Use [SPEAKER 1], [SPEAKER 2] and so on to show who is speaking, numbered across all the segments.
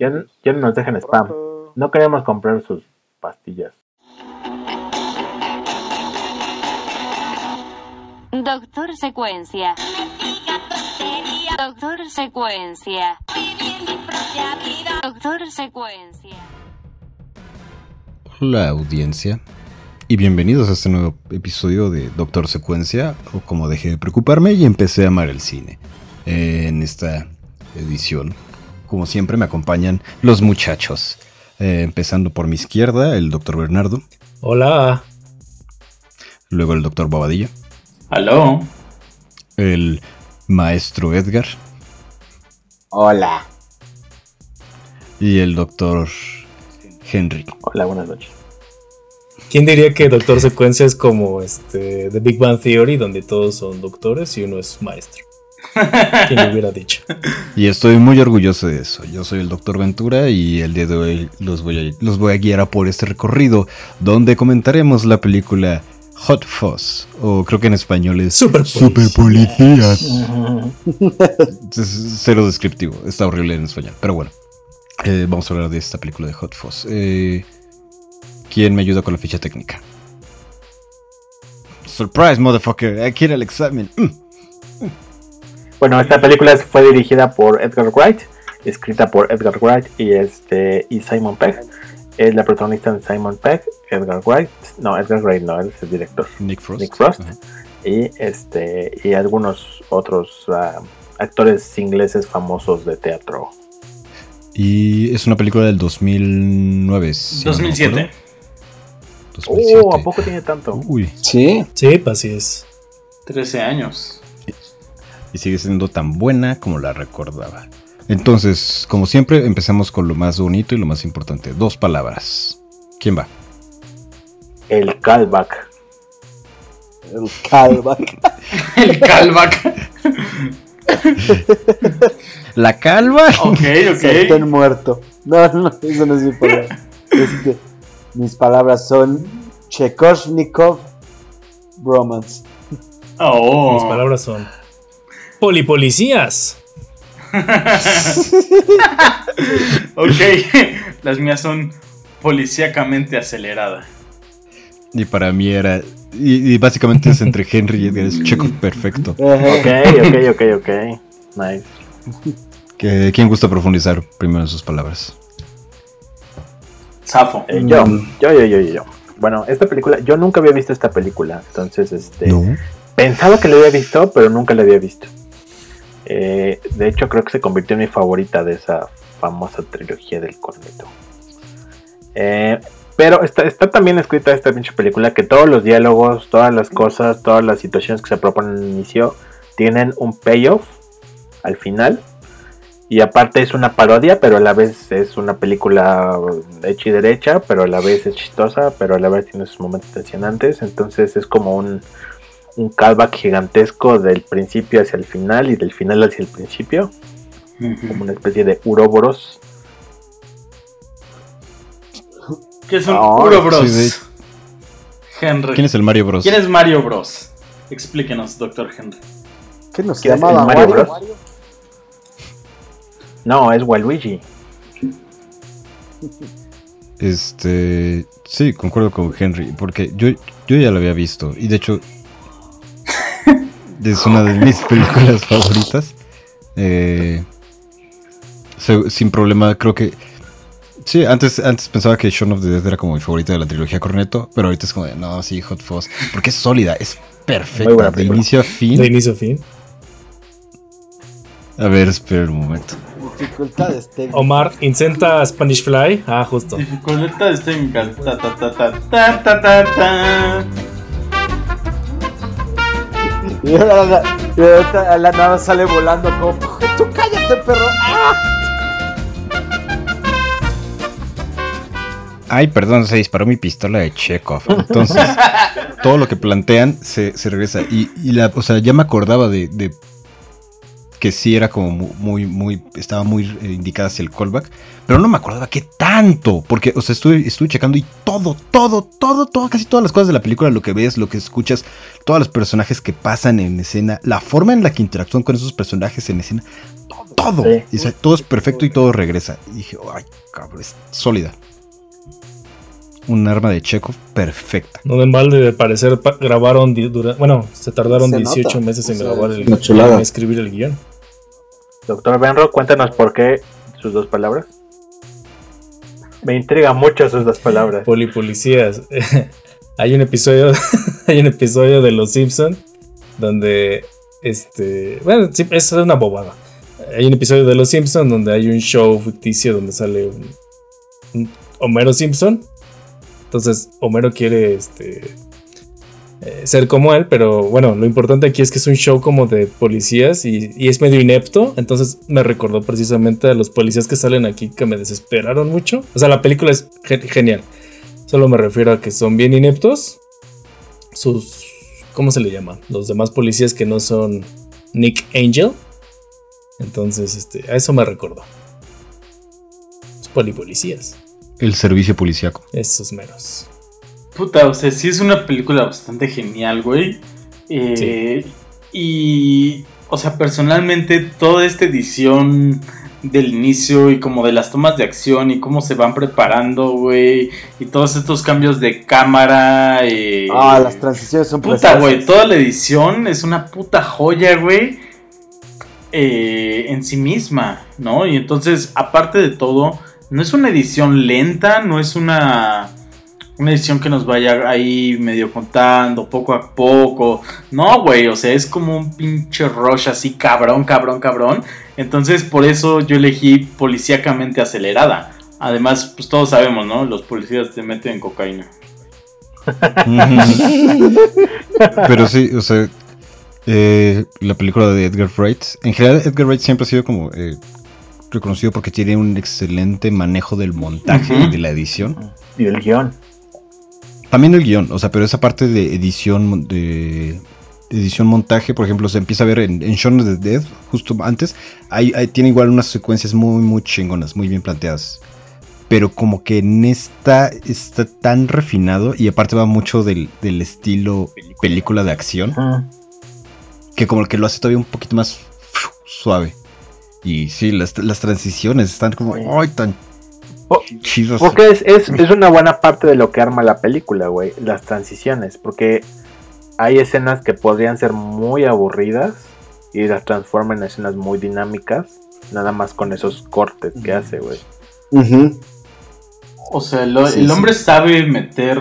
[SPEAKER 1] Ya, ya no nos dejen spam. No queremos comprar sus pastillas.
[SPEAKER 2] Doctor Secuencia. Doctor Secuencia. Doctor Secuencia.
[SPEAKER 3] Hola audiencia y bienvenidos a este nuevo episodio de Doctor Secuencia o como dejé de preocuparme y empecé a amar el cine. En esta edición, como siempre me acompañan los muchachos. Eh, empezando por mi izquierda, el doctor Bernardo,
[SPEAKER 4] Hola.
[SPEAKER 3] luego el doctor Bobadilla,
[SPEAKER 5] Aló.
[SPEAKER 3] el maestro Edgar
[SPEAKER 1] Hola.
[SPEAKER 3] y el doctor Henry.
[SPEAKER 1] Hola, buenas noches.
[SPEAKER 4] ¿Quién diría que Doctor Secuencia es como este The Big Bang Theory, donde todos son doctores y uno es maestro? ¿Quién lo hubiera dicho?
[SPEAKER 3] Y estoy muy orgulloso de eso. Yo soy el Dr. Ventura y el día de hoy los voy a, los voy a guiar a por este recorrido donde comentaremos la película Hot Fuzz, o creo que en español es
[SPEAKER 4] Super
[SPEAKER 3] Policías. Es cero descriptivo, está horrible en español, pero bueno. eh, vamos a hablar de esta película de Hot Fuzz. Eh, ¿Quién me ayuda con la ficha técnica? Surprise, motherfucker. Aquí era el examen. Mm.
[SPEAKER 1] Bueno, esta película fue dirigida por Edgar Wright, escrita por Edgar Wright y este y Simon Pegg. Es la protagonista de Simon Pegg, Edgar Wright, no, Edgar Wright no, él es el director.
[SPEAKER 3] Nick Frost.
[SPEAKER 1] Nick Frost. Y este y algunos otros ah, actores ingleses famosos de teatro.
[SPEAKER 3] Y es una película del 2009. si no me
[SPEAKER 5] 2007.
[SPEAKER 3] acuerdo. 2007.
[SPEAKER 1] Oh, ¿a poco tiene tanto?
[SPEAKER 3] Uy,
[SPEAKER 6] Sí,
[SPEAKER 4] Sí, pues así es.
[SPEAKER 5] 13 años.
[SPEAKER 3] Y sigue siendo tan buena como la recordaba. Entonces, como siempre, empezamos con lo más bonito y lo más importante. Dos palabras. ¿Quién va?
[SPEAKER 1] El callback.
[SPEAKER 6] el callback.
[SPEAKER 5] El callback.
[SPEAKER 3] La calva.
[SPEAKER 5] ok,
[SPEAKER 6] Sartén
[SPEAKER 5] ok.
[SPEAKER 6] muerto. No, no, eso no es mi palabra. Este, mis palabras son Chekoshnikov Bromance.
[SPEAKER 5] Oh.
[SPEAKER 4] Mis palabras son polipolicías.
[SPEAKER 5] Ok. Las mías son policíacamente acelerada.
[SPEAKER 3] Y para mí era. Y, y básicamente es entre Henry y Edgar. Es Chekhov perfecto.
[SPEAKER 1] Ok, ok, ok, ok. Nice.
[SPEAKER 3] Que- ¿Quién gusta profundizar primero en sus palabras?
[SPEAKER 5] Zafo.
[SPEAKER 1] Eh, yo,
[SPEAKER 6] Mm.
[SPEAKER 1] yo, yo, yo, yo. Bueno, esta película, yo nunca había visto esta película, entonces, este,
[SPEAKER 3] No.
[SPEAKER 1] pensaba que la había visto, pero nunca la había visto. Eh, de hecho, creo que se convirtió en mi favorita de esa famosa trilogía del corneto. Eh, pero está, está también escrita esta pinche película que todos los diálogos, todas las cosas, todas las situaciones que se proponen al inicio tienen un payoff al final. Y aparte es una parodia, pero a la vez es una película hecha y derecha, pero a la vez es chistosa, pero a la vez tiene sus momentos tensionantes. Entonces es como un, un callback gigantesco del principio hacia el final y del final hacia el principio, como una especie de uroboros.
[SPEAKER 5] ¿Qué es un
[SPEAKER 3] sí, de-
[SPEAKER 5] Henry.
[SPEAKER 3] ¿Quién es el Mario Bros?
[SPEAKER 5] ¿Quién es Mario Bros? Explíquenos, doctor Henry.
[SPEAKER 6] ¿Qué nos
[SPEAKER 1] ¿Quién es
[SPEAKER 6] llamaba
[SPEAKER 1] el Mario
[SPEAKER 6] Wario?
[SPEAKER 1] Bros? No, es Waluigi.
[SPEAKER 3] Este. Sí, concuerdo con Henry. Porque yo, yo ya lo había visto. Y de hecho. Es una de mis películas favoritas. Eh, sin problema, creo que. Sí, antes, antes pensaba que Shaun of the Dead era como mi favorita de la trilogía Corneto. Pero ahorita es como de, no, sí, Hot Fuzz. Porque es sólida, es perfecta. De inicio a fin.
[SPEAKER 4] De inicio a fin.
[SPEAKER 3] A ver, espera un momento.
[SPEAKER 6] Dificultades técnicas.
[SPEAKER 4] Omar, intenta Spanish Fly. Ah, justo.
[SPEAKER 5] Dificultades técnicas. Ta, ta, ta, ta, ta, ta, ta, ta.
[SPEAKER 6] Y la, la nave sale volando como. ¡Tú cállate, perro! ¡Ah!
[SPEAKER 3] Ay, perdón, se disparó mi pistola de Chekhov. Entonces, todo lo que plantean se, se regresa. Y, y la, o sea, ya me acordaba de, de que sí era como mu- muy, muy, estaba muy eh, indicada hacia el callback, pero no me acordaba qué tanto, porque, o sea, estuve, estuve checando y todo, todo, todo, todo, casi todas las cosas de la película, lo que ves, lo que escuchas, todos los personajes que pasan en escena, la forma en la que interactúan con esos personajes en escena, todo,
[SPEAKER 1] Sí.
[SPEAKER 3] y, o sea, todo es perfecto y todo regresa. Y dije, ay, cabrón, es sólida. Un arma de Chekhov perfecta.
[SPEAKER 4] No en balde, de parecer pa- grabaron, dura- bueno, se tardaron
[SPEAKER 6] Se
[SPEAKER 4] 18
[SPEAKER 6] nota.
[SPEAKER 4] meses en
[SPEAKER 6] O sea,
[SPEAKER 4] grabar el, en escribir el guion.
[SPEAKER 1] Doctor Benro, cuéntanos por qué sus dos palabras. Me intriga mucho sus dos palabras.
[SPEAKER 4] Polipolicías. hay un episodio, hay un episodio de Los Simpson donde este, bueno, es una bobada. Hay un episodio de Los Simpson donde hay un show ficticio donde sale un, un Homero Simpson. Entonces Homero quiere este eh, ser como él, pero bueno, lo importante aquí es que es un show como de policías y, es medio inepto, entonces me recordó precisamente a los policías que salen aquí que me desesperaron mucho. O sea, la película es ge- genial. Solo me refiero a que son bien ineptos. Sus. ¿Cómo se le llama? Los demás policías que no son Nick Angel. Entonces, este, a eso me recordó. Los polipolicías.
[SPEAKER 3] El servicio policíaco.
[SPEAKER 4] Esos meros.
[SPEAKER 5] Puta, o sea, sí es una película bastante genial, güey. Eh, Y, o sea, personalmente, toda esta edición del inicio y como de las tomas de acción y cómo se van preparando, güey. Y todos estos cambios de cámara. eh,
[SPEAKER 6] Ah, las transiciones son
[SPEAKER 5] Puta, güey, toda la edición es una puta joya, güey. eh, en sí misma, ¿no? Y entonces, aparte de todo, no es una edición lenta, no es una, una edición que nos vaya ahí medio contando poco a poco. No, güey, o sea, es como un pinche rush así, cabrón, cabrón, cabrón. Entonces, por eso yo elegí policíacamente acelerada. Además, pues todos sabemos, ¿no? Los policías te meten en cocaína.
[SPEAKER 3] Pero sí, o sea, eh, la película de Edgar Wright, en general Edgar Wright siempre ha sido como eh, reconocido porque tiene un excelente manejo del montaje y de la edición.
[SPEAKER 1] Y el guion.
[SPEAKER 3] También el guion, o sea, pero esa parte de edición, de edición montaje, por ejemplo, se empieza a ver en, en Shaun of the Dead, justo antes, ahí, ahí tiene igual unas secuencias muy, muy chingonas, muy bien planteadas. Pero como que en esta está tan refinado y aparte va mucho del, del estilo película de acción. Que como que lo hace todavía un poquito más suave. Y sí, las, las transiciones están como, ay, tan chidas.
[SPEAKER 1] Porque es, es, es una buena parte de lo que arma la película, güey. Las transiciones. Porque hay escenas que podrían ser muy aburridas y las transforma en escenas muy dinámicas. Nada más con esos cortes que hace, güey.
[SPEAKER 5] O sea, lo-
[SPEAKER 6] Sí,
[SPEAKER 5] el
[SPEAKER 6] sí.
[SPEAKER 5] hombre sabe meter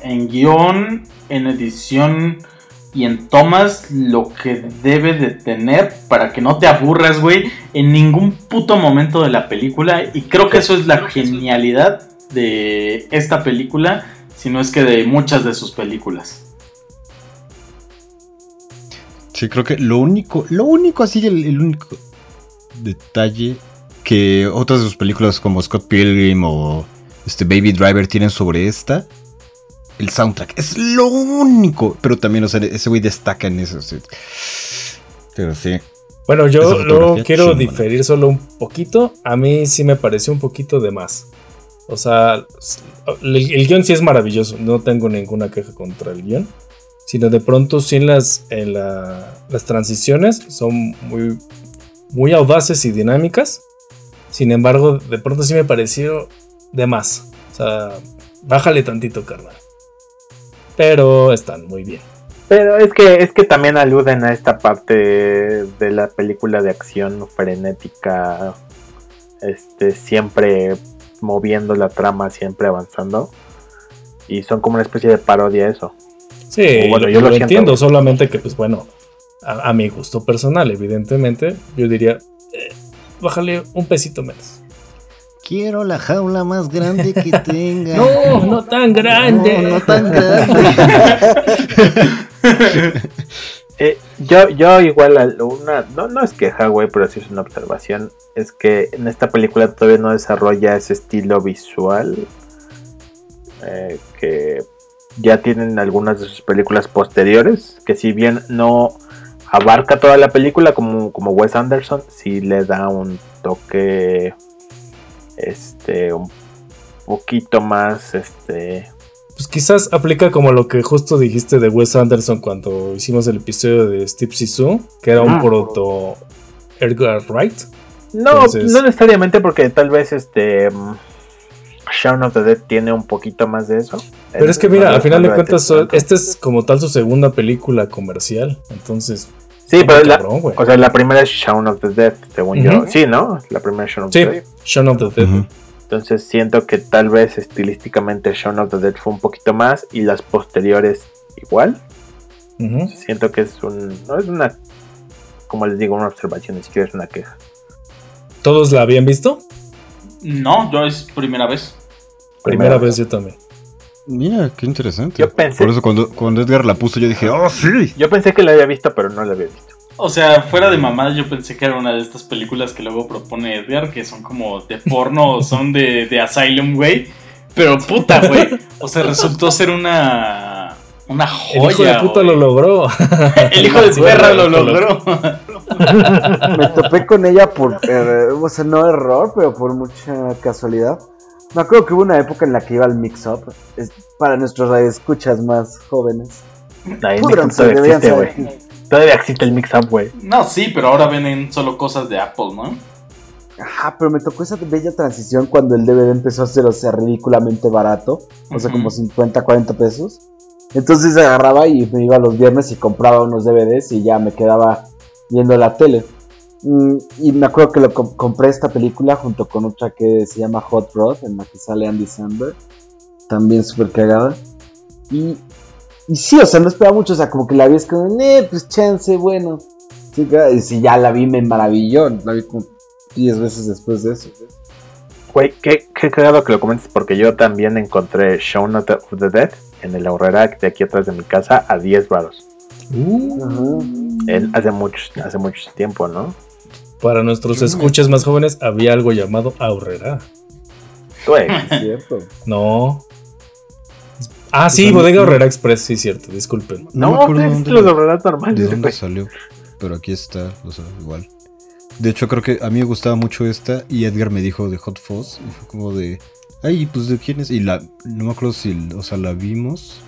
[SPEAKER 5] en guion, en edición y en tomas lo que debe de tener para que no te aburras, güey, en ningún puto momento de la película. Y creo que eso es la genialidad de esta película, si no es que de muchas de sus películas.
[SPEAKER 3] Sí, creo que lo único, lo único así, el, el único detalle que otras de sus películas como Scott Pilgrim o este Baby Driver tienen sobre esta, el soundtrack. Es lo único. Pero también, o sea, ese güey destaca en eso. sí. Pero sí.
[SPEAKER 4] Bueno, yo luego quiero
[SPEAKER 3] chingona.
[SPEAKER 4] diferir solo un poquito. A mí sí me pareció un poquito de más. O sea, el, el guion sí es maravilloso. No tengo ninguna queja contra el guion. Sino de pronto sí en las, en la- las transiciones son muy, muy audaces y dinámicas. Sin embargo, de pronto sí me pareció de más. O sea, bájale tantito, carnal. Pero están muy bien.
[SPEAKER 1] Pero es que, es que también aluden a esta parte de la película de acción frenética. Este, siempre moviendo la trama, siempre avanzando. Y son como una especie de parodia a eso.
[SPEAKER 4] Sí,
[SPEAKER 1] bueno,
[SPEAKER 4] lo,
[SPEAKER 1] yo lo
[SPEAKER 4] entiendo, solamente que, pues bueno, a, a mi gusto personal, evidentemente, yo diría, eh, bájale un pesito menos.
[SPEAKER 3] Quiero la jaula más grande que tenga.
[SPEAKER 4] No, no tan grande.
[SPEAKER 3] No, no tan grande.
[SPEAKER 1] Eh, yo, yo igual al- una, no, no es queja, güey, pero sí es una observación. Es que en esta película todavía no desarrolla ese estilo visual eh, que ya tienen algunas de sus películas posteriores. Que si bien no abarca toda la película como, como Wes Anderson, sí le da un toque este un poquito más este
[SPEAKER 4] Pues quizás aplica como lo que justo dijiste de Wes Anderson cuando hicimos el episodio de Steve Sisu, que era un
[SPEAKER 1] Ah.
[SPEAKER 4] proto Edgar Wright.
[SPEAKER 1] no
[SPEAKER 4] Entonces-
[SPEAKER 1] no necesariamente porque tal vez este mm, Shaun of the Dead tiene un poquito más de eso
[SPEAKER 4] Pero es que mira, al final de cuentas, esta es como tal su segunda película comercial. Entonces,
[SPEAKER 1] sí pero la,
[SPEAKER 4] cabrón,
[SPEAKER 1] o sea la primera es Shaun of the Dead según yo sí no la primera es Shaun of
[SPEAKER 4] sí,
[SPEAKER 1] the Dead
[SPEAKER 4] Shaun of the Dead.
[SPEAKER 1] Entonces siento que tal vez estilísticamente Shaun of the Dead fue un poquito más y las posteriores igual. Siento que es un. No es una. Como les digo, una observación, ni siquiera es una queja.
[SPEAKER 4] ¿Todos la habían visto?
[SPEAKER 5] No, yo es primera vez.
[SPEAKER 4] Primera,
[SPEAKER 1] Primera
[SPEAKER 4] vez yo también.
[SPEAKER 3] Mira, qué interesante.
[SPEAKER 1] Yo pensé-
[SPEAKER 3] Por eso cuando, cuando Edgar la puso, yo dije, ¡oh, sí!
[SPEAKER 1] Yo pensé que la había visto, pero no la había visto.
[SPEAKER 5] O sea, fuera de mamada, yo pensé que era una de estas películas que luego propone Edgar, que son como de porno o son de, de Asylum, güey. Pero puta, güey. O sea, resultó ser una. Una joya.
[SPEAKER 4] El hijo de puta lo logró.
[SPEAKER 5] El hijo de perra
[SPEAKER 4] lo
[SPEAKER 5] lo
[SPEAKER 4] logró.
[SPEAKER 5] logró.
[SPEAKER 6] Me topé con ella por, eh, o sea, no error, pero por mucha casualidad. Me acuerdo que hubo una época en la que iba al mix-up, es para nuestros escuchas más jóvenes.
[SPEAKER 1] Ahí
[SPEAKER 6] Púdranse,
[SPEAKER 1] todavía existe,
[SPEAKER 6] saber.
[SPEAKER 1] güey. Todavía existe el mix-up, güey.
[SPEAKER 5] No, sí, pero ahora venden solo cosas de Apple, ¿no?
[SPEAKER 6] Ajá, pero me tocó esa bella transición cuando el DVD empezó a ser, o sea, ridículamente barato. O sea, como 50, 40 pesos. Entonces agarraba y me iba los viernes y compraba unos DVDs y ya me quedaba viendo la tele. Mm, y me acuerdo que lo com- compré esta película junto con otra que se llama Hot Rod, en la que sale Andy Samberg. También súper cagada. Y, y sí, o sea, no esperaba mucho. O sea, como que la vi es como, eh, pues chance, bueno. Sí, y si ya la vi, me maravilló. La vi como 10 veces después de eso.
[SPEAKER 1] Güey, qué, qué cagado que lo comentes porque yo también encontré Shaun of the, of the Dead en el Aurrera de aquí atrás de mi casa a 10 baros.
[SPEAKER 4] Uh,
[SPEAKER 6] Ajá.
[SPEAKER 1] En- hace mucho, hace mucho tiempo, ¿no?
[SPEAKER 4] Para nuestros escuchas más jóvenes, había algo llamado Aurrera.
[SPEAKER 1] Güey,
[SPEAKER 6] Es cierto.
[SPEAKER 4] No. Ah, sí,
[SPEAKER 3] Pues
[SPEAKER 4] Bodega Aurrera Express, sí, cierto, disculpen.
[SPEAKER 3] No, me
[SPEAKER 1] no,
[SPEAKER 3] acuerdo
[SPEAKER 1] es
[SPEAKER 3] dónde
[SPEAKER 1] los
[SPEAKER 3] lo-
[SPEAKER 1] Aurreras
[SPEAKER 3] de
[SPEAKER 1] normales,
[SPEAKER 3] dónde
[SPEAKER 1] güey.
[SPEAKER 3] salió. Pero aquí está, o sea, igual. De hecho, creo que a mí me gustaba mucho esta y Edgar me dijo de Hot Fuzz. Y fue como de, ay, pues de quién es. Y la, no me acuerdo si, o sea, la vimos.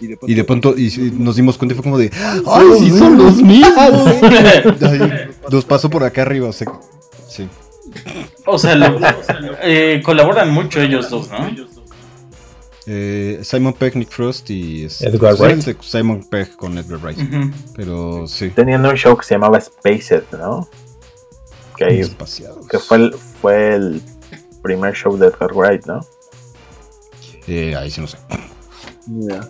[SPEAKER 3] Y de pronto y, nos dimos cuenta y fue como de, ay, sí son los mismos. Ay, Los paso por acá arriba, o sea, sí.
[SPEAKER 5] O sea, lo- eh, colaboran mucho ellos dos, ¿no?
[SPEAKER 3] Eh, Simon Pegg, Nick Frost y
[SPEAKER 4] Edgar
[SPEAKER 3] pues,
[SPEAKER 4] Wright.
[SPEAKER 3] Simon Pegg con Edgar Wright.
[SPEAKER 5] Ujú.
[SPEAKER 3] Pero sí.
[SPEAKER 1] Tenían un show que se llamaba Spaced, ¿no? Que, ahí- que fue, el, fue el primer show de Edgar Wright, ¿no?
[SPEAKER 3] Eh, ahí sí no sé.
[SPEAKER 6] Ya.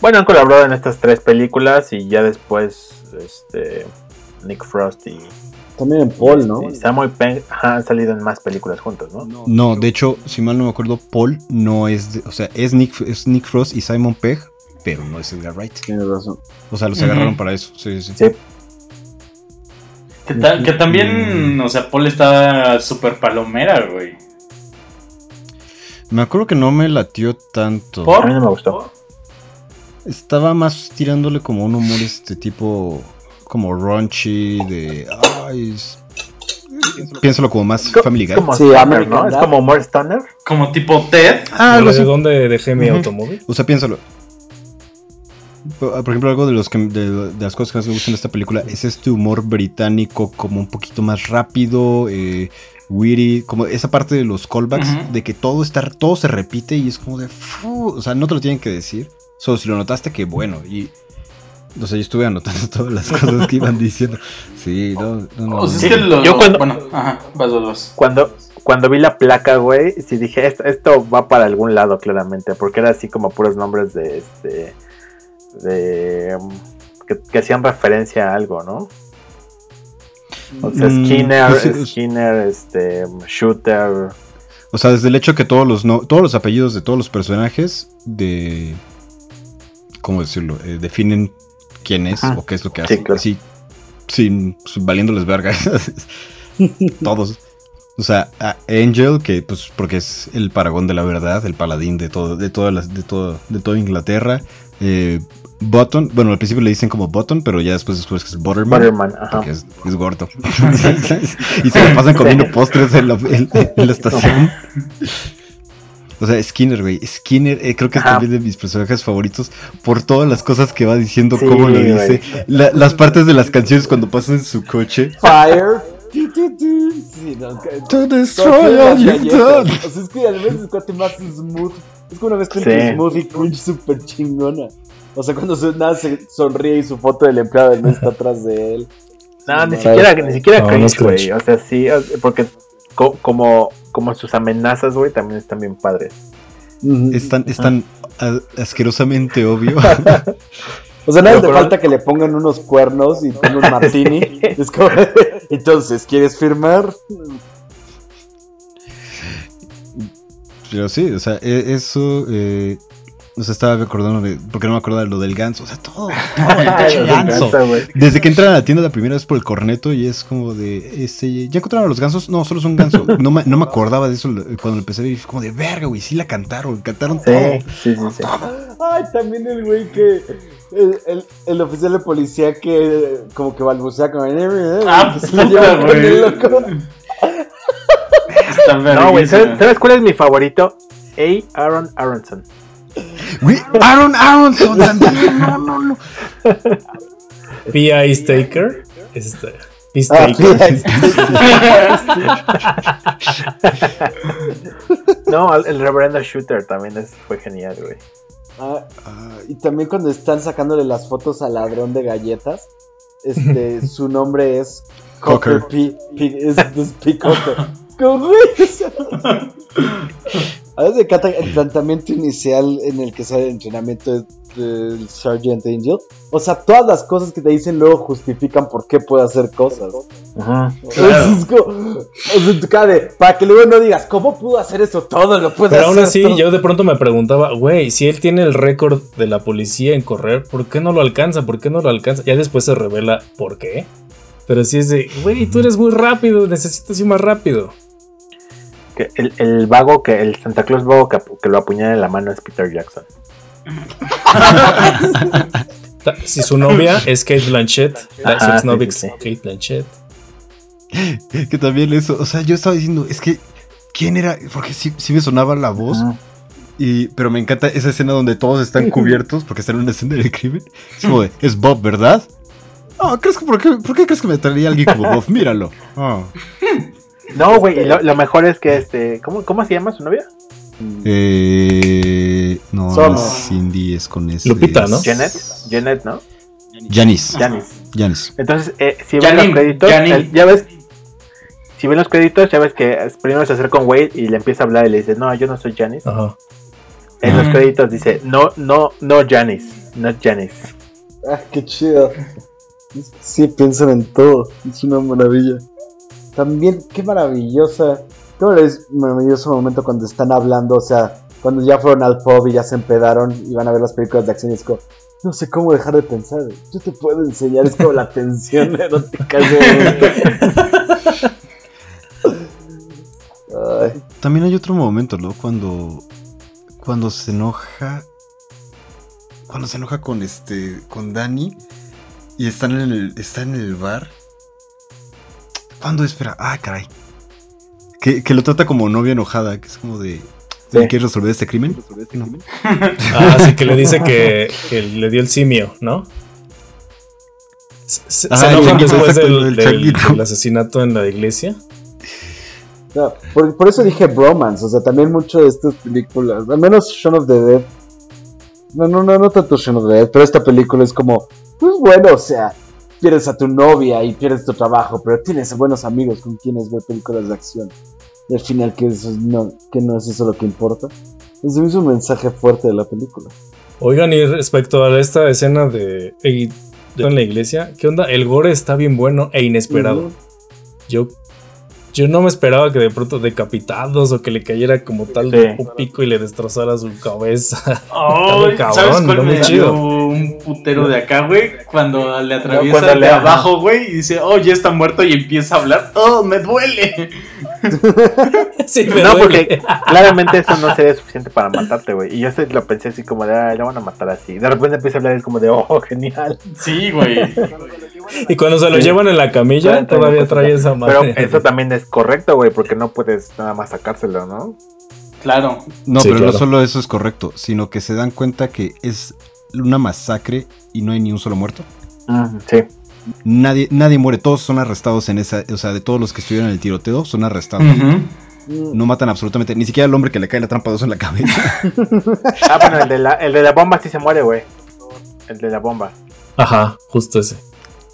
[SPEAKER 1] Bueno, han colaborado en estas tres películas y ya después este Nick Frost y,
[SPEAKER 6] También en Paul, ¿no?
[SPEAKER 1] y Samuel Penn han salido en más películas juntos, ¿no?
[SPEAKER 3] No, de hecho, si mal no me acuerdo, Paul no es, de- o sea, es Nick, es Nick Frost y Simon Pegg, pero no es Edgar Wright.
[SPEAKER 6] Tienes razón.
[SPEAKER 3] O sea, los agarraron para eso. Sí, sí.
[SPEAKER 1] Sí.
[SPEAKER 5] Que, ta- que también, o sea, Paul está súper palomera, güey.
[SPEAKER 3] Me acuerdo que no me latió tanto.
[SPEAKER 5] ¿Por?
[SPEAKER 1] A mí no me gustó.
[SPEAKER 3] Estaba más tirándole como un humor este tipo como raunchy de ay, es- piénsalo como más
[SPEAKER 1] Co-
[SPEAKER 3] Family
[SPEAKER 1] Es
[SPEAKER 3] Guy.
[SPEAKER 1] como
[SPEAKER 6] Sí,
[SPEAKER 1] ¿no? Es como More Stoner.
[SPEAKER 5] Como tipo Ted.
[SPEAKER 3] Ah, algo
[SPEAKER 4] ¿De
[SPEAKER 3] así.
[SPEAKER 4] dónde dejé mi automóvil?
[SPEAKER 3] O sea, piénsalo. Por por ejemplo, algo de, los que, de, de las cosas que más me gustan de esta película es este humor británico como un poquito más rápido, eh, witty, como esa parte de los callbacks, de que todo está, todo se repite y es como de, o sea, no te lo tienen que decir, solo si lo notaste que bueno y, o sea, yo estuve anotando todas las cosas que iban diciendo. Sí, no, no, no.
[SPEAKER 1] Sí, yo cuando-
[SPEAKER 5] Bueno, ajá, vas, vas, vas.
[SPEAKER 1] Cuando, cuando vi la placa, güey, sí dije, esto, esto va para algún lado, claramente, porque era así como puros nombres de este. de. que, que hacían referencia a algo, ¿no? O sea,
[SPEAKER 3] Mm,
[SPEAKER 1] Skinner,
[SPEAKER 3] pues
[SPEAKER 1] Skinner, este. Shooter.
[SPEAKER 3] O sea, desde el hecho que todos los no- todos los apellidos de todos los personajes de ¿cómo decirlo? Eh, definen quién es
[SPEAKER 1] Ajá.
[SPEAKER 3] o qué es lo que
[SPEAKER 1] Sí,
[SPEAKER 3] hace.
[SPEAKER 1] claro.
[SPEAKER 3] Así, sin, sin valiéndoles verga. todos. O sea, a Angel, que pues porque es el paragón de la verdad, el paladín de todo, de todas las, de todo, de toda Inglaterra. Eh, Button, bueno, al principio le dicen como Button, pero ya después después es Butterman.
[SPEAKER 1] Butterman, ajá.
[SPEAKER 3] es, es gordo. y se le pasan comiendo postres en la, en- en la estación. O sea, Skinner, güey. Skinner, eh, creo que es
[SPEAKER 1] Ajá.
[SPEAKER 3] también de mis personajes favoritos por todas las cosas que va diciendo,
[SPEAKER 1] Sí,
[SPEAKER 3] cómo lo dice. La- las partes de las canciones cuando pasan en su coche.
[SPEAKER 6] Fire. Sí, no,
[SPEAKER 3] To destroy all you've
[SPEAKER 6] galletas.
[SPEAKER 3] done.
[SPEAKER 6] O sea, es que menos es cuate más smooth. Es como una vez que
[SPEAKER 1] Sí.
[SPEAKER 6] smooth y cringe súper chingona. O sea, cuando se, nada se sonríe y su foto del empleado del mes está atrás de él.
[SPEAKER 1] No,
[SPEAKER 6] Sí,
[SPEAKER 1] ni
[SPEAKER 6] no.
[SPEAKER 1] siquiera, ni siquiera
[SPEAKER 4] No,
[SPEAKER 1] cringe, güey. O sea, sí, porque co- como, como sus amenazas, güey, también están bien padres.
[SPEAKER 6] Ujú.
[SPEAKER 3] Es tan, es tan a- asquerosamente obvio.
[SPEAKER 6] O sea, te
[SPEAKER 1] por-
[SPEAKER 6] falta que le pongan unos cuernos y tenga un martini. Es como, entonces, ¿quieres firmar?
[SPEAKER 3] Pero sí, o sea, e- eso. Eh, o sea, estaba acordando de. Porque no me acordaba de lo del ganso. O sea, todo. todo el pinche ganso. Desde que entran a la tienda la primera vez por el corneto y es como de. Este, ¿Ya encontraron a los gansos? No, solo es un ganso. No me, no me acordaba de eso cuando empecé a ver. como de verga, güey. Sí la cantaron. Cantaron todo.
[SPEAKER 1] Sí, sí, sí, sí.
[SPEAKER 6] Ay, también el güey que. El, el, el oficial de policía que como que balbucea con
[SPEAKER 5] Ah,
[SPEAKER 6] que se
[SPEAKER 5] puta,
[SPEAKER 6] con el
[SPEAKER 5] güey.
[SPEAKER 6] loco.
[SPEAKER 5] Está
[SPEAKER 1] No, güey, ¿sabes,
[SPEAKER 5] verguísima.
[SPEAKER 1] sabes cuál es mi favorito? A. Aaron Aronson.
[SPEAKER 3] Güey, Aaron Aronson también. No, no, no.
[SPEAKER 4] P.I. Staker. Es este.
[SPEAKER 6] Ah,
[SPEAKER 4] Staker.
[SPEAKER 1] No, el, reverendo Shooter también es, fue genial, güey.
[SPEAKER 6] Ah, y también cuando están sacándole las fotos al ladrón de galletas, este, su nombre es Cocker
[SPEAKER 3] Cocker.
[SPEAKER 6] P. P- es, es P. Cocker. Como, güey, o sea, A veces me encanta el planteamiento inicial en el que sale el entrenamiento del Sergeant Angel. O sea, todas las cosas que te dicen luego justifican por qué puede hacer cosas.
[SPEAKER 1] Ajá.
[SPEAKER 5] Claro.
[SPEAKER 6] Es como- cara de, para que luego no digas, ¿cómo pudo hacer eso todo? Lo puede
[SPEAKER 4] Pero aún
[SPEAKER 6] hacer
[SPEAKER 4] así,
[SPEAKER 6] todo".
[SPEAKER 4] yo de pronto me preguntaba, güey, si él tiene el récord de la policía en correr, ¿por qué no lo alcanza? ¿Por qué no lo alcanza? Ya después se revela por qué. Pero sí es de, güey, tú eres muy rápido, necesitas ir más rápido.
[SPEAKER 1] Que el, el vago, que el Santa Claus vago que, que lo apuñala en la mano es Peter Jackson.
[SPEAKER 4] Si su novia es Kate Blanchett, la- exnovia
[SPEAKER 1] sí, sí,
[SPEAKER 4] Kate Blanchett.
[SPEAKER 3] Que también eso. O sea, yo estaba diciendo, es que. ¿Quién era? Porque sí, sí me sonaba la voz.
[SPEAKER 1] Ajá.
[SPEAKER 3] Y, pero me encanta esa escena donde todos están cubiertos porque están en una escena del crimen. Es como de, es Bob, ¿verdad? Oh, ¿crees que, por, qué, ¿por qué crees que me traería alguien como Bob? Míralo. Oh.
[SPEAKER 1] No, güey, y lo, lo mejor es que este. ¿cómo, ¿Cómo se llama su novia?
[SPEAKER 3] Eh, no, no
[SPEAKER 6] Somos.
[SPEAKER 3] es Cindy, es con ese.
[SPEAKER 4] Lupita, ¿no?
[SPEAKER 1] Janet. Janet, ¿no?
[SPEAKER 3] Janice.
[SPEAKER 1] Janice.
[SPEAKER 3] Janice.
[SPEAKER 1] Entonces, eh, si ven los créditos, el- ya ves. Si ven los créditos, ya ves que eh, primero se acerca con Wade y le empieza a hablar y le dice, no, yo no soy Janice.
[SPEAKER 4] Ajá.
[SPEAKER 1] En los créditos dice, no, no, no Janice, no Janice.
[SPEAKER 6] Ah, qué chido. Sí, piensan en todo. Es una maravilla. También, qué maravillosa. Qué marav- maravilloso momento cuando están hablando. O sea, cuando ya fueron al pub y ya se empedaron y van a ver las películas de acción. Y es como, no sé cómo dejar de pensar. Yo te puedo enseñar. Es como la tensión erótica. de ese momento. Ay,
[SPEAKER 3] También hay otro momento, ¿no? Cuando. Cuando se enoja. Cuando se enoja con este. con Danny. Y están en el. están en el bar. ¿Cuándo espera? Ah, caray. Que, que lo trata como novia enojada, que es como de.
[SPEAKER 1] Sí.
[SPEAKER 3] ¿Quieres resolver este crimen? No.
[SPEAKER 4] Ah, sí, que le dice que, que le dio el simio, ¿no? Se, se-
[SPEAKER 3] Ah,
[SPEAKER 4] se enojan después del, asesinato en la iglesia.
[SPEAKER 6] no, por, por eso dije bromance. O sea, también mucho de estas películas. Al menos Shaun of the Dead. No, no, no, no tanto Shaun of the Dead. Pero esta película es como. Pues bueno, o sea. Pierdes a tu novia y pierdes tu trabajo. Pero tienes buenos amigos con quienes ver películas de acción. Y al final, que, eso no, que no es eso lo que importa. Ese es un mensaje fuerte de la película.
[SPEAKER 4] Oigan, y respecto a esta escena de, de- en la iglesia, ¿qué onda? El gore está bien bueno e inesperado. Yo, yo no me esperaba que de pronto decapitados o que le cayera como tal
[SPEAKER 1] Sí.
[SPEAKER 4] un pico y le destrozara su cabeza.
[SPEAKER 5] Ay,
[SPEAKER 4] cabrón,
[SPEAKER 5] ¿Sabes cuál
[SPEAKER 4] muy
[SPEAKER 5] me
[SPEAKER 4] chido.
[SPEAKER 5] dio un putero de acá, güey? Cuando le atraviesa
[SPEAKER 1] cuando
[SPEAKER 5] el
[SPEAKER 1] le-
[SPEAKER 5] de
[SPEAKER 1] ajá.
[SPEAKER 5] abajo, güey, y dice, oh, ya está muerto y empieza a hablar. Oh, me duele.
[SPEAKER 4] Sí, me
[SPEAKER 1] No,
[SPEAKER 4] duele.
[SPEAKER 1] porque claramente eso no sería suficiente para matarte, güey. Y yo se lo pensé así como de, ah, lo van a matar así. De repente empieza a hablar y es como de, oh, genial.
[SPEAKER 5] Sí, güey.
[SPEAKER 4] Y cuando se lo
[SPEAKER 1] Sí.
[SPEAKER 4] llevan en la camilla,
[SPEAKER 1] Claro,
[SPEAKER 4] todavía trae esa
[SPEAKER 1] Pero
[SPEAKER 4] madre.
[SPEAKER 1] eso también es correcto, güey, porque no puedes nada más sacárselo, ¿no?
[SPEAKER 5] Claro.
[SPEAKER 3] No,
[SPEAKER 4] Sí,
[SPEAKER 3] pero
[SPEAKER 4] claro.
[SPEAKER 3] no solo eso es correcto, sino que se dan cuenta que es una masacre y no hay ni un solo muerto.
[SPEAKER 1] Mm, sí.
[SPEAKER 3] Nadie, nadie muere, todos son arrestados en esa, o sea, de todos los que estuvieron en el tiroteo, son arrestados. No matan absolutamente, ni siquiera al hombre que le cae la trampa dos en la cabeza.
[SPEAKER 1] Ah, bueno, el de la, el de la bomba sí se muere, güey. El de la bomba.
[SPEAKER 4] Ajá, justo ese.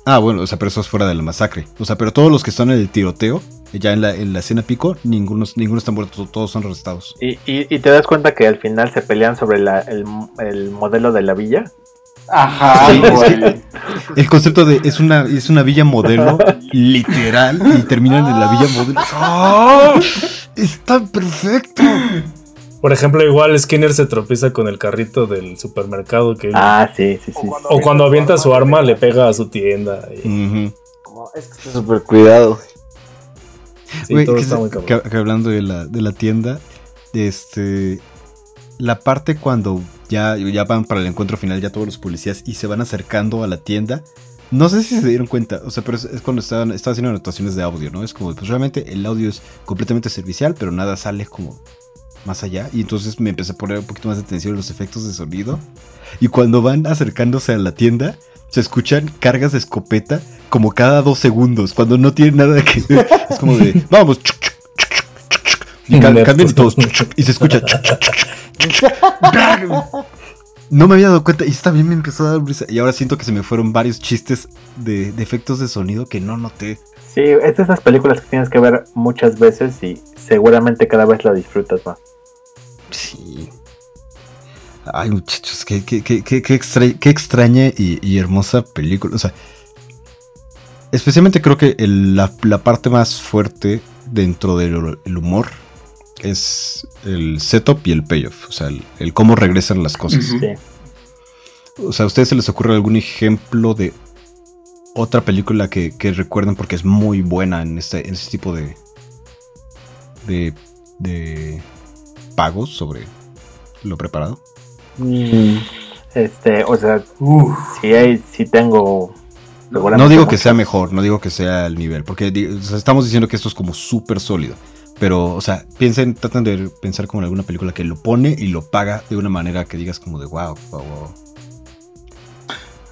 [SPEAKER 3] Ah, bueno, o sea, pero eso es fuera de la masacre. O sea, pero todos los que están en el tiroteo, ya en la, en la escena pico, ninguno, ninguno está muerto, todos son arrestados.
[SPEAKER 1] Y, y, y te das cuenta que al final se pelean sobre la, el, el modelo de la villa.
[SPEAKER 5] Ajá,
[SPEAKER 3] Sí, es. El concepto de es una, es una villa modelo, literal, y terminan en la villa modelo. ¡Ah! Está perfecto.
[SPEAKER 4] Por ejemplo, igual Skinner se tropieza con el carrito del supermercado que
[SPEAKER 1] Ah, sí, sí, sí.
[SPEAKER 4] o cuando avienta su arma le pega a su tienda. y-
[SPEAKER 3] Ujú.
[SPEAKER 6] como, es que está súper cuidado.
[SPEAKER 4] sí,
[SPEAKER 3] Güey,
[SPEAKER 4] todo
[SPEAKER 3] que
[SPEAKER 4] está muy cabrón.
[SPEAKER 3] que- que hablando de la, de la tienda, este. La parte cuando ya, ya van para el encuentro final, ya todos los policías y se van acercando a la tienda. No sé si se dieron cuenta, o sea, pero es, es cuando estaban, estaba haciendo anotaciones de audio, ¿no? Es como, pues realmente el audio es completamente servicial, pero nada sale como más allá. Y entonces me empecé a poner un poquito más de atención en los efectos de sonido. Y cuando van acercándose a la tienda, se escuchan cargas de escopeta como cada dos segundos, cuando no tienen nada que ver. Es como de, vamos, chuc, chuc, chuc, chuc, chuc, chuc. y cambian y todos, chuc, chuc, y se escucha. chuc, chuc, chuc, chuc, chuc. No me había dado cuenta y esta bien me empezó a dar risa. Y ahora siento que se me fueron varios chistes de, de efectos de sonido que no noté.
[SPEAKER 1] Sí, es de esas películas que tienes que ver muchas veces y seguramente cada vez la disfrutas más.
[SPEAKER 3] Sí. Ay, muchachos, qué, qué, qué, qué, extra- qué extraña y, y hermosa película. O sea, especialmente creo que el- la, la parte más fuerte dentro del el humor es el setup y el payoff. O sea, el, el cómo regresan las cosas.
[SPEAKER 1] Sí.
[SPEAKER 3] O sea, ¿a ustedes se les ocurre algún ejemplo de otra película que, que recuerden porque es muy buena en este, en este tipo de, de, de pagos sobre lo preparado?
[SPEAKER 6] Mm,
[SPEAKER 1] Este, o sea,
[SPEAKER 5] Uf.
[SPEAKER 1] sí, hay, sí tengo.
[SPEAKER 3] No digo que sea mejor, no digo que sea el nivel, porque di- o sea, estamos diciendo que esto es como súper sólido. Pero, o sea, piensen, tratan de pensar como en alguna película que lo pone y lo paga de una manera que digas como de wow, wow, wow.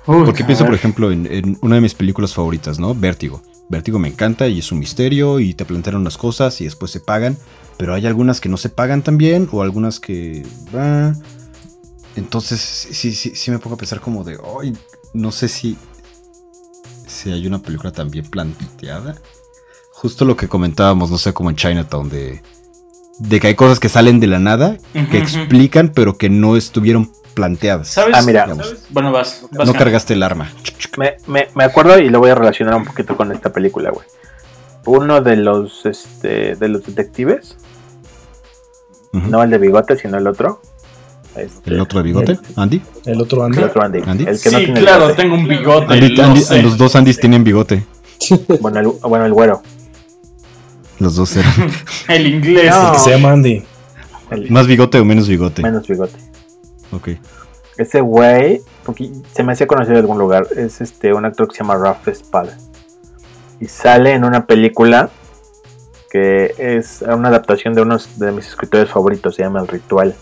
[SPEAKER 5] Uy,
[SPEAKER 3] Porque pienso, por ejemplo, en, en una de mis películas favoritas, ¿no? Vértigo. Vértigo me encanta y es un misterio y te plantean unas cosas y después se pagan. Pero hay algunas que no se pagan también o algunas que... ah. entonces, sí, sí, sí me pongo a pensar como de, ay, no sé si, si hay una película tan bien planteada. Justo lo que comentábamos, no sé, como en Chinatown, de, de que hay cosas que salen de la nada, que explican, pero que no estubieron planteadas.
[SPEAKER 5] ¿Sabes?
[SPEAKER 1] Ah, mira.
[SPEAKER 5] ¿Sabes? Bueno, vas. vas
[SPEAKER 3] No cargaste el arma.
[SPEAKER 1] Me, me, me acuerdo y lo voy a relacionar un poquito con esta película, güey. Uno de los, este, de los detectives, no el de bigote, sino el otro. Este,
[SPEAKER 3] ¿El otro de bigote?
[SPEAKER 1] El,
[SPEAKER 3] ¿Andy?
[SPEAKER 4] El otro Andy.
[SPEAKER 1] el otro Andy.
[SPEAKER 3] ¿Andy?
[SPEAKER 1] El que no
[SPEAKER 5] Sí,
[SPEAKER 1] tiene
[SPEAKER 5] claro,
[SPEAKER 1] bigote.
[SPEAKER 5] tengo un bigote.
[SPEAKER 3] Andy-
[SPEAKER 5] lo
[SPEAKER 3] Andy-
[SPEAKER 5] sé.
[SPEAKER 3] los dos Andys tienen bigote.
[SPEAKER 1] Bueno, el, bueno, el güero.
[SPEAKER 3] Los dos eran.
[SPEAKER 5] El inglés.
[SPEAKER 1] No.
[SPEAKER 4] Que se llama Andy.
[SPEAKER 1] El
[SPEAKER 3] ¿Más bigote o menos bigote?
[SPEAKER 1] menos bigote.
[SPEAKER 3] Ok.
[SPEAKER 1] Ese güey, porque se me hacía conocido de algún lugar, es este un actor que se llama Ralph Spall. Y sale en una película que es una adaptación de uno de mis escritores favoritos, se llama El Ritual.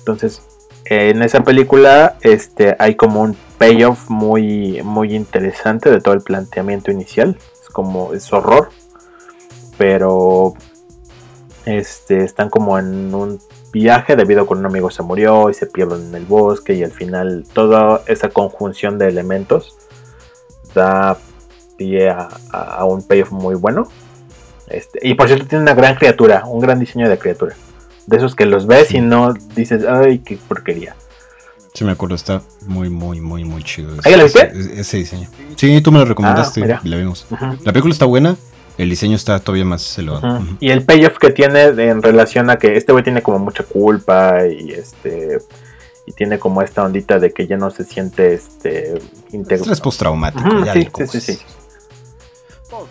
[SPEAKER 1] Entonces, en esa película este, hay como un payoff muy, muy interesante de todo el planteamiento inicial. Es como, es horror, pero este, están como en un viaje debido a que un amigo se murió y se pierden en el bosque y al final toda esa conjunción de elementos da a, a- a un payoff muy bueno. Este, y por cierto tiene una gran criatura, un gran diseño de criatura. De esos que los ves y no dices, ay, qué porquería.
[SPEAKER 3] Sí, me acuerdo, está muy, muy, muy, muy chido.
[SPEAKER 1] ¿Ah, ya la viste?
[SPEAKER 3] Ese, ese diseño. Sí, tú me lo recomendaste
[SPEAKER 1] Ah,
[SPEAKER 3] y la vimos. La película está buena, el diseño está todavía más elevado.
[SPEAKER 1] Ujú. Y el payoff que tiene en relación a que este güey tiene como mucha culpa y este y tiene como esta ondita de que ya no se siente este íntegro.
[SPEAKER 3] Estrés postraumático, ya
[SPEAKER 1] sí, sí, sí, sí.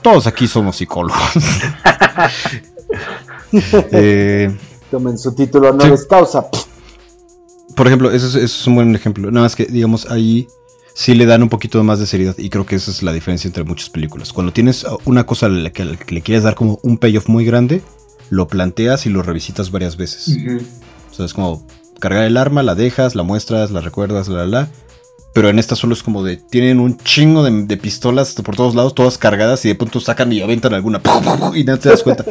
[SPEAKER 3] Todos aquí somos psicólogos. Eh,
[SPEAKER 6] Tomen su título honoris
[SPEAKER 3] Sí.
[SPEAKER 6] causa.
[SPEAKER 3] por ejemplo, eso es, eso es un buen ejemplo. Nada más que, digamos, ahí sí le dan un poquito más de seriedad y creo que esa es la diferencia entre muchas películas. Cuando tienes una cosa a la que, a la que le quieres dar como un payoff muy grande, lo planteas y lo revisitas varias veces. O sea, es como cargar el arma, la dejas, la muestras, la recuerdas, la, la, la. Pero en esta solo es como de. Tienen un chingo de, de pistolas por todos lados, todas cargadas, y de pronto sacan y aventan alguna. Y no te das cuenta.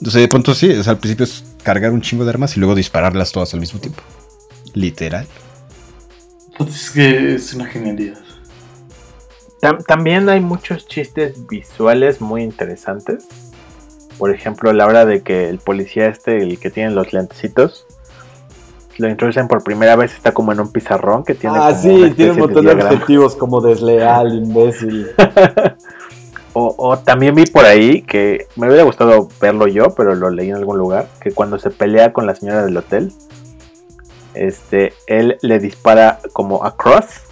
[SPEAKER 3] Sea, de pronto sí, o sea, al principio es cargar un chingo de armas y luego dispararlas todas al mismo tiempo. Literal.
[SPEAKER 5] Pues es que es una genialidad.
[SPEAKER 1] Tam- también hay muchos chistes visuales muy interesantes. Por ejemplo, la hora de que el policía este, el que tiene los lentecitos, lo introducen por primera vez, está como en un pizarrón que tiene...
[SPEAKER 6] Ah,
[SPEAKER 1] como
[SPEAKER 6] sí, tiene un montón de
[SPEAKER 1] diagrama.
[SPEAKER 6] adjetivos como desleal, imbécil.
[SPEAKER 1] O, o también vi por ahí que me hubiera gustado verlo yo, pero lo leí en algún lugar, que cuando se pelea con la señora del hotel, este, él le dispara como across.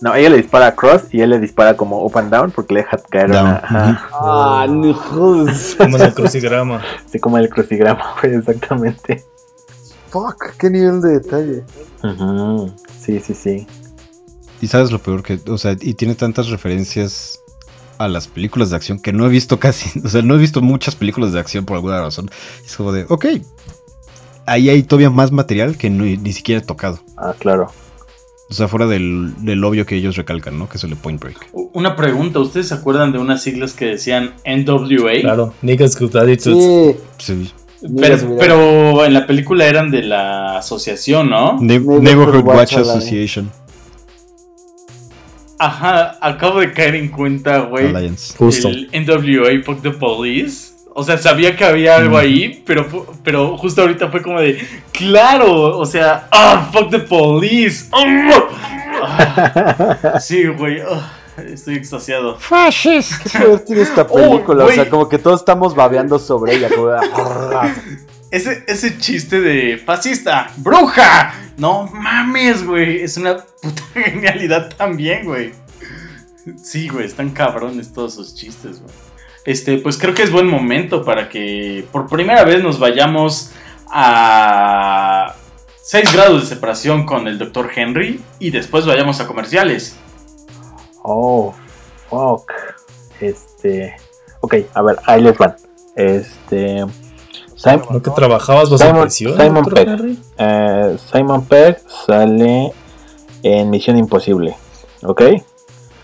[SPEAKER 1] No, ella le dispara across y él le dispara como up and down porque le deja caer
[SPEAKER 3] Down,
[SPEAKER 1] una... ajá.
[SPEAKER 6] Ah, no.
[SPEAKER 4] Como en el crucigrama.
[SPEAKER 1] Así como el crucigrama, güey, exactamente.
[SPEAKER 6] Fuck, qué nivel de detalle.
[SPEAKER 1] Sí, sí, sí.
[SPEAKER 3] Y sabes lo peor que. O sea, y tiene tantas referencias a las películas de acción que no he visto casi. O sea, no he visto muchas películas de acción por alguna razón. Es como de, ok. Ahí hay todavía más material que no- ni siquiera he tocado.
[SPEAKER 1] Ah, claro.
[SPEAKER 3] O sea, fuera del, del obvio que ellos recalcan, ¿no? Que es el de Point Break.
[SPEAKER 5] Una pregunta, ¿ustedes se acuerdan de unas siglas que decían NWA?
[SPEAKER 4] Claro, Niggas Good Attitudes.
[SPEAKER 6] Sí,
[SPEAKER 3] Sí.
[SPEAKER 5] Pero, en la película eran de la asociación, ¿no?
[SPEAKER 3] Ne-
[SPEAKER 6] Neighborhood
[SPEAKER 3] Neighborhood
[SPEAKER 6] Watch
[SPEAKER 3] Watch
[SPEAKER 6] Alliance.
[SPEAKER 3] Association
[SPEAKER 5] Ajá, acabo de caer en cuenta, güey.
[SPEAKER 3] Alliance.
[SPEAKER 4] Justo.
[SPEAKER 5] El NWA, Fuck the Police. O sea, sabía que había algo
[SPEAKER 3] Mm.
[SPEAKER 5] ahí, pero, pero justo ahorita fue como de, claro, o sea, ah, fuck the police. Ah. Sí, güey, ah, estoy extasiado.
[SPEAKER 3] Fascist.
[SPEAKER 6] Tiene esta película,
[SPEAKER 5] Oh,
[SPEAKER 6] o sea, como que todos estamos babeando sobre ella. Como,
[SPEAKER 5] Ese, ese chiste de fascista, bruja. No mames, güey. Es una puta genialidad también, güey. Sí, güey, están cabrones todos esos chistes, güey. Este, pues creo que es buen momento para que por primera vez nos vayamos a 6 grados de separación con el Dr. Henry y después vayamos a comerciales.
[SPEAKER 1] Oh, fuck. Este. Ok, a ver, ahí les van. Este. Sim-
[SPEAKER 4] ¿No que trabajabas bajo
[SPEAKER 1] Simon-
[SPEAKER 4] presión?
[SPEAKER 1] Simon Pegg. Eh, Simon Pegg sale en Misión Imposible. ¿Ok?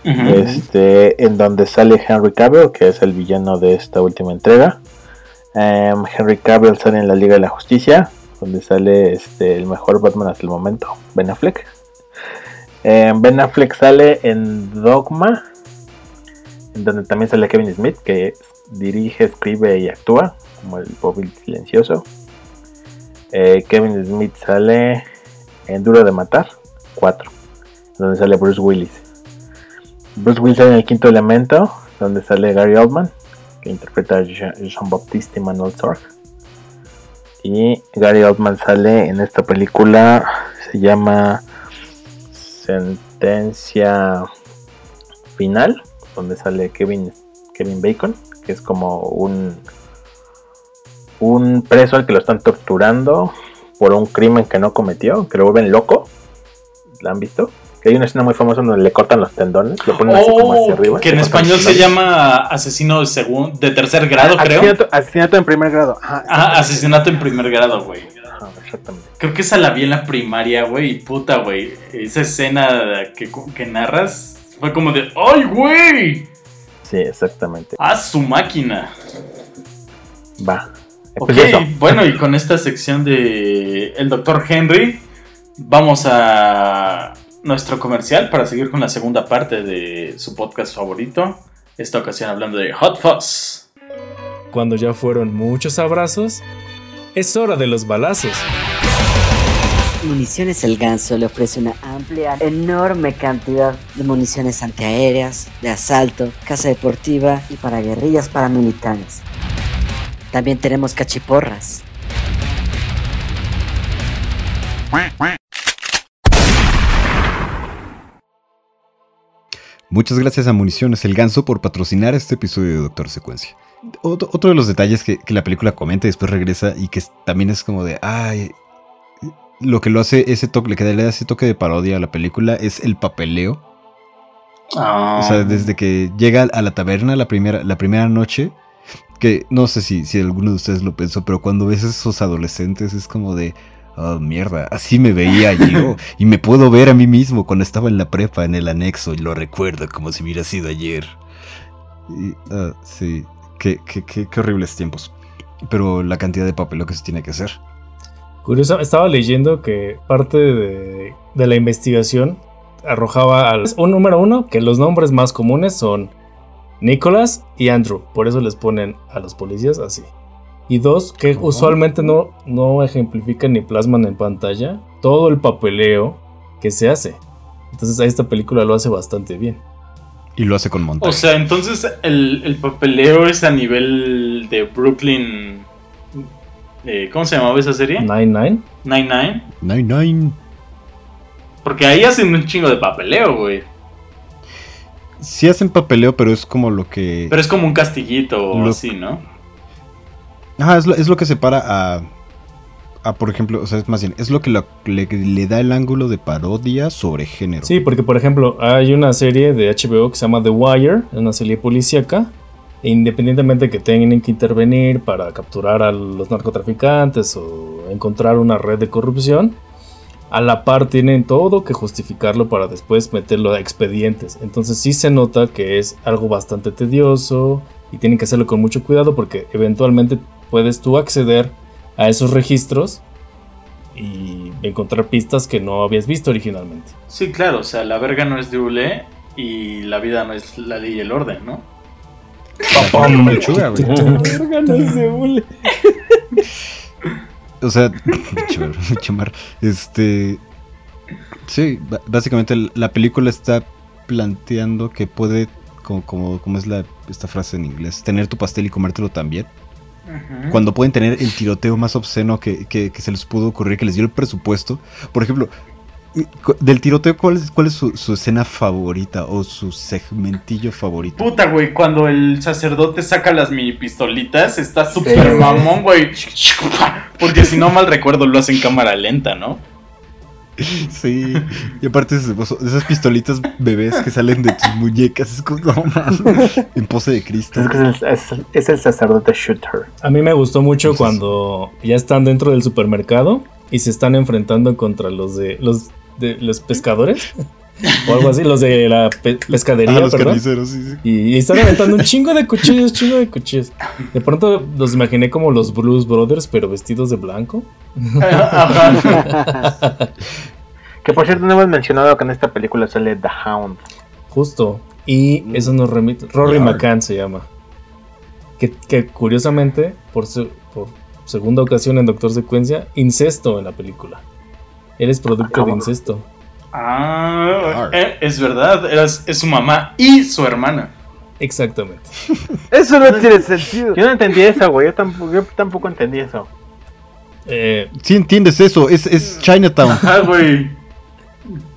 [SPEAKER 1] Este, en donde sale Henry Cavill, que es el villano de esta última entrega. Em, Henry Cavill sale en la Liga de la Justicia, donde sale este, el mejor Batman hasta el momento, Ben Affleck. Em, ben Affleck sale en Dogma, en donde también sale Kevin Smith, que dirige, escribe y actúa, como el Bobby silencioso. Eh, Kevin Smith sale en Duro de Matar, 4, donde sale Bruce Willis. Bruce Willis en el quinto elemento, donde sale Gary Oldman, que interpreta a Jean- Jean-Baptiste Emmanuel Sorg. Y Gary Oldman sale en esta película, se llama Sentencia Final, donde sale Kevin, Kevin Bacon, que es como un, un preso al que lo están torturando por un crimen que no cometió, que lo vuelven loco. ¿La han visto? Que hay una escena muy famosa donde le cortan los tendones, lo ponen así como hacia
[SPEAKER 5] Oh,
[SPEAKER 1] arriba.
[SPEAKER 5] que en español se llama asesino de, segun- de tercer grado,
[SPEAKER 1] Ah,
[SPEAKER 5] creo.
[SPEAKER 1] Asesinato, asesinato en primer grado.
[SPEAKER 5] Ah, asesinato en primer grado, güey.
[SPEAKER 1] Ajá, exactamente.
[SPEAKER 5] Creo que esa la vi en la primaria, güey. Y puta, güey. Esa escena que, que narras fue como de ¡Ay, güey!
[SPEAKER 1] Sí, exactamente.
[SPEAKER 5] ¡A su máquina!
[SPEAKER 1] Va.
[SPEAKER 5] Ok,
[SPEAKER 1] Pues
[SPEAKER 5] bueno, y con esta sección de El Dr. Henry, vamos a nuestro comercial para seguir con la segunda parte de su podcast favorito. Esta ocasión hablando de Hot Fuzz.
[SPEAKER 4] Cuando ya fueron muchos abrazos, es hora de los balazos.
[SPEAKER 7] Municiones El Ganso le ofrece una amplia, enorme cantidad de municiones antiaéreas, de asalto, casa deportiva y para guerrillas paramilitares. También tenemos cachiporras.
[SPEAKER 3] Muchas gracias a Municiones El Ganso por patrocinar este episodio de Doctor Secuencia. Otro, otro de los detalles que, que la película comenta y después regresa y que también es como de, ay, lo que lo hace ese toque, le que le da ese toque de parodia a la película es el papeleo.
[SPEAKER 5] Ah.
[SPEAKER 3] O sea, desde que llega a la taberna la primera, la primera noche, que no sé si, si alguno de ustedes lo pensó, pero cuando ves a esos adolescentes es como de, oh mierda, así me veía yo. Y me puedo ver a mí mismo cuando estaba en la prepa, en el anexo, y lo recuerdo como si hubiera sido ayer. Y, ah, sí, qué, qué, qué, qué horribles tiempos. Pero la cantidad de papeleo que se tiene que hacer.
[SPEAKER 4] Curioso, estaba leyendo que parte de, de la investigación arrojaba al un número uno que los nombres más comunes son Nicholas y Andrew, por eso les ponen a los policías así. Y dos, que usualmente no, no ejemplifican ni plasman en pantalla todo el papeleo que se hace. Entonces a esta película lo hace bastante bien.
[SPEAKER 3] Y lo hace con montaje.
[SPEAKER 5] O sea, entonces el, el papeleo es a nivel de Brooklyn. eh, ¿Cómo se llamaba esa serie?
[SPEAKER 4] Nine Nine.
[SPEAKER 5] Nine Nine.
[SPEAKER 3] Nine Nine.
[SPEAKER 5] Porque ahí hacen un chingo de papeleo, güey.
[SPEAKER 3] Sí hacen papeleo, pero es como lo que...
[SPEAKER 5] Pero es como un castillito o así, ¿no?
[SPEAKER 3] Ajá, es lo, que separa a, a, por ejemplo, o sea, es más bien, es lo que le da el ángulo de parodia sobre género.
[SPEAKER 4] Sí, porque por ejemplo, hay una serie de HBO que se llama The Wire, una serie policíaca. E independientemente que tengan que intervenir para capturar a los narcotraficantes o encontrar una red de corrupción, a la par tienen todo que justificarlo para después meterlo a expedientes. Entonces sí se nota que es algo bastante tedioso y tienen que hacerlo con mucho cuidado porque eventualmente puedes tú acceder a esos registros y encontrar pistas que no habías visto originalmente.
[SPEAKER 5] Sí, claro, o sea, la verga no es de Ule y la vida no es la ley y el orden, ¿no?
[SPEAKER 3] Lechuga, güey. O sea, chumar, chumar, este, sí, básicamente la película está planteando que puede, como, como, como es la, esta frase en inglés, tener tu pastel y comértelo también. Cuando pueden tener el tiroteo más obsceno que, que- que se les pudo ocurrir, que les dio el presupuesto. Por ejemplo, cu- del tiroteo, ¿cuál es, cuál es su, su escena favorita o su segmentillo favorito?
[SPEAKER 5] Puta, güey, cuando el sacerdote saca las mini pistolitas, está súper mamón, güey. Porque si no mal recuerdo, lo hace en cámara lenta, ¿no?
[SPEAKER 3] Sí, y aparte es- esas pistolitas bebés que salen de tus muñecas, es como, en pose de Cristo.
[SPEAKER 1] Es, que es, el, es- es el sacerdote shooter.
[SPEAKER 4] A mí me gustó mucho
[SPEAKER 3] Entonces-
[SPEAKER 4] cuando ya están dentro del supermercado y se están enfrentando contra los de los de los pescadores o algo así, los de la pe- pescadería,
[SPEAKER 3] Ah, los
[SPEAKER 4] perdón.
[SPEAKER 3] carniceros, sí, sí.
[SPEAKER 4] Y, y están aventando un chingo de cuchillos, chingo de cuchillos. De pronto los imaginé como los Blues Brothers, pero vestidos de blanco.
[SPEAKER 5] Ajá.
[SPEAKER 1] Que por cierto, no hemos mencionado que en esta película sale The Hound.
[SPEAKER 4] Justo. Y eso nos remite. Rory. McCann se llama. Que, que curiosamente, por segunda ocasión en Doctor Secuencia, incesto en la película. Él es producto de incesto.
[SPEAKER 5] Ah, eh, es verdad, es su mamá y su hermana.
[SPEAKER 4] Exactamente.
[SPEAKER 6] Eso no tiene sentido.
[SPEAKER 1] Yo no entendí eso, güey. Yo tampoco, yo tampoco entendí eso.
[SPEAKER 4] Eh,
[SPEAKER 3] Sí entiendes eso, es, es Chinatown,
[SPEAKER 5] Ajá, güey.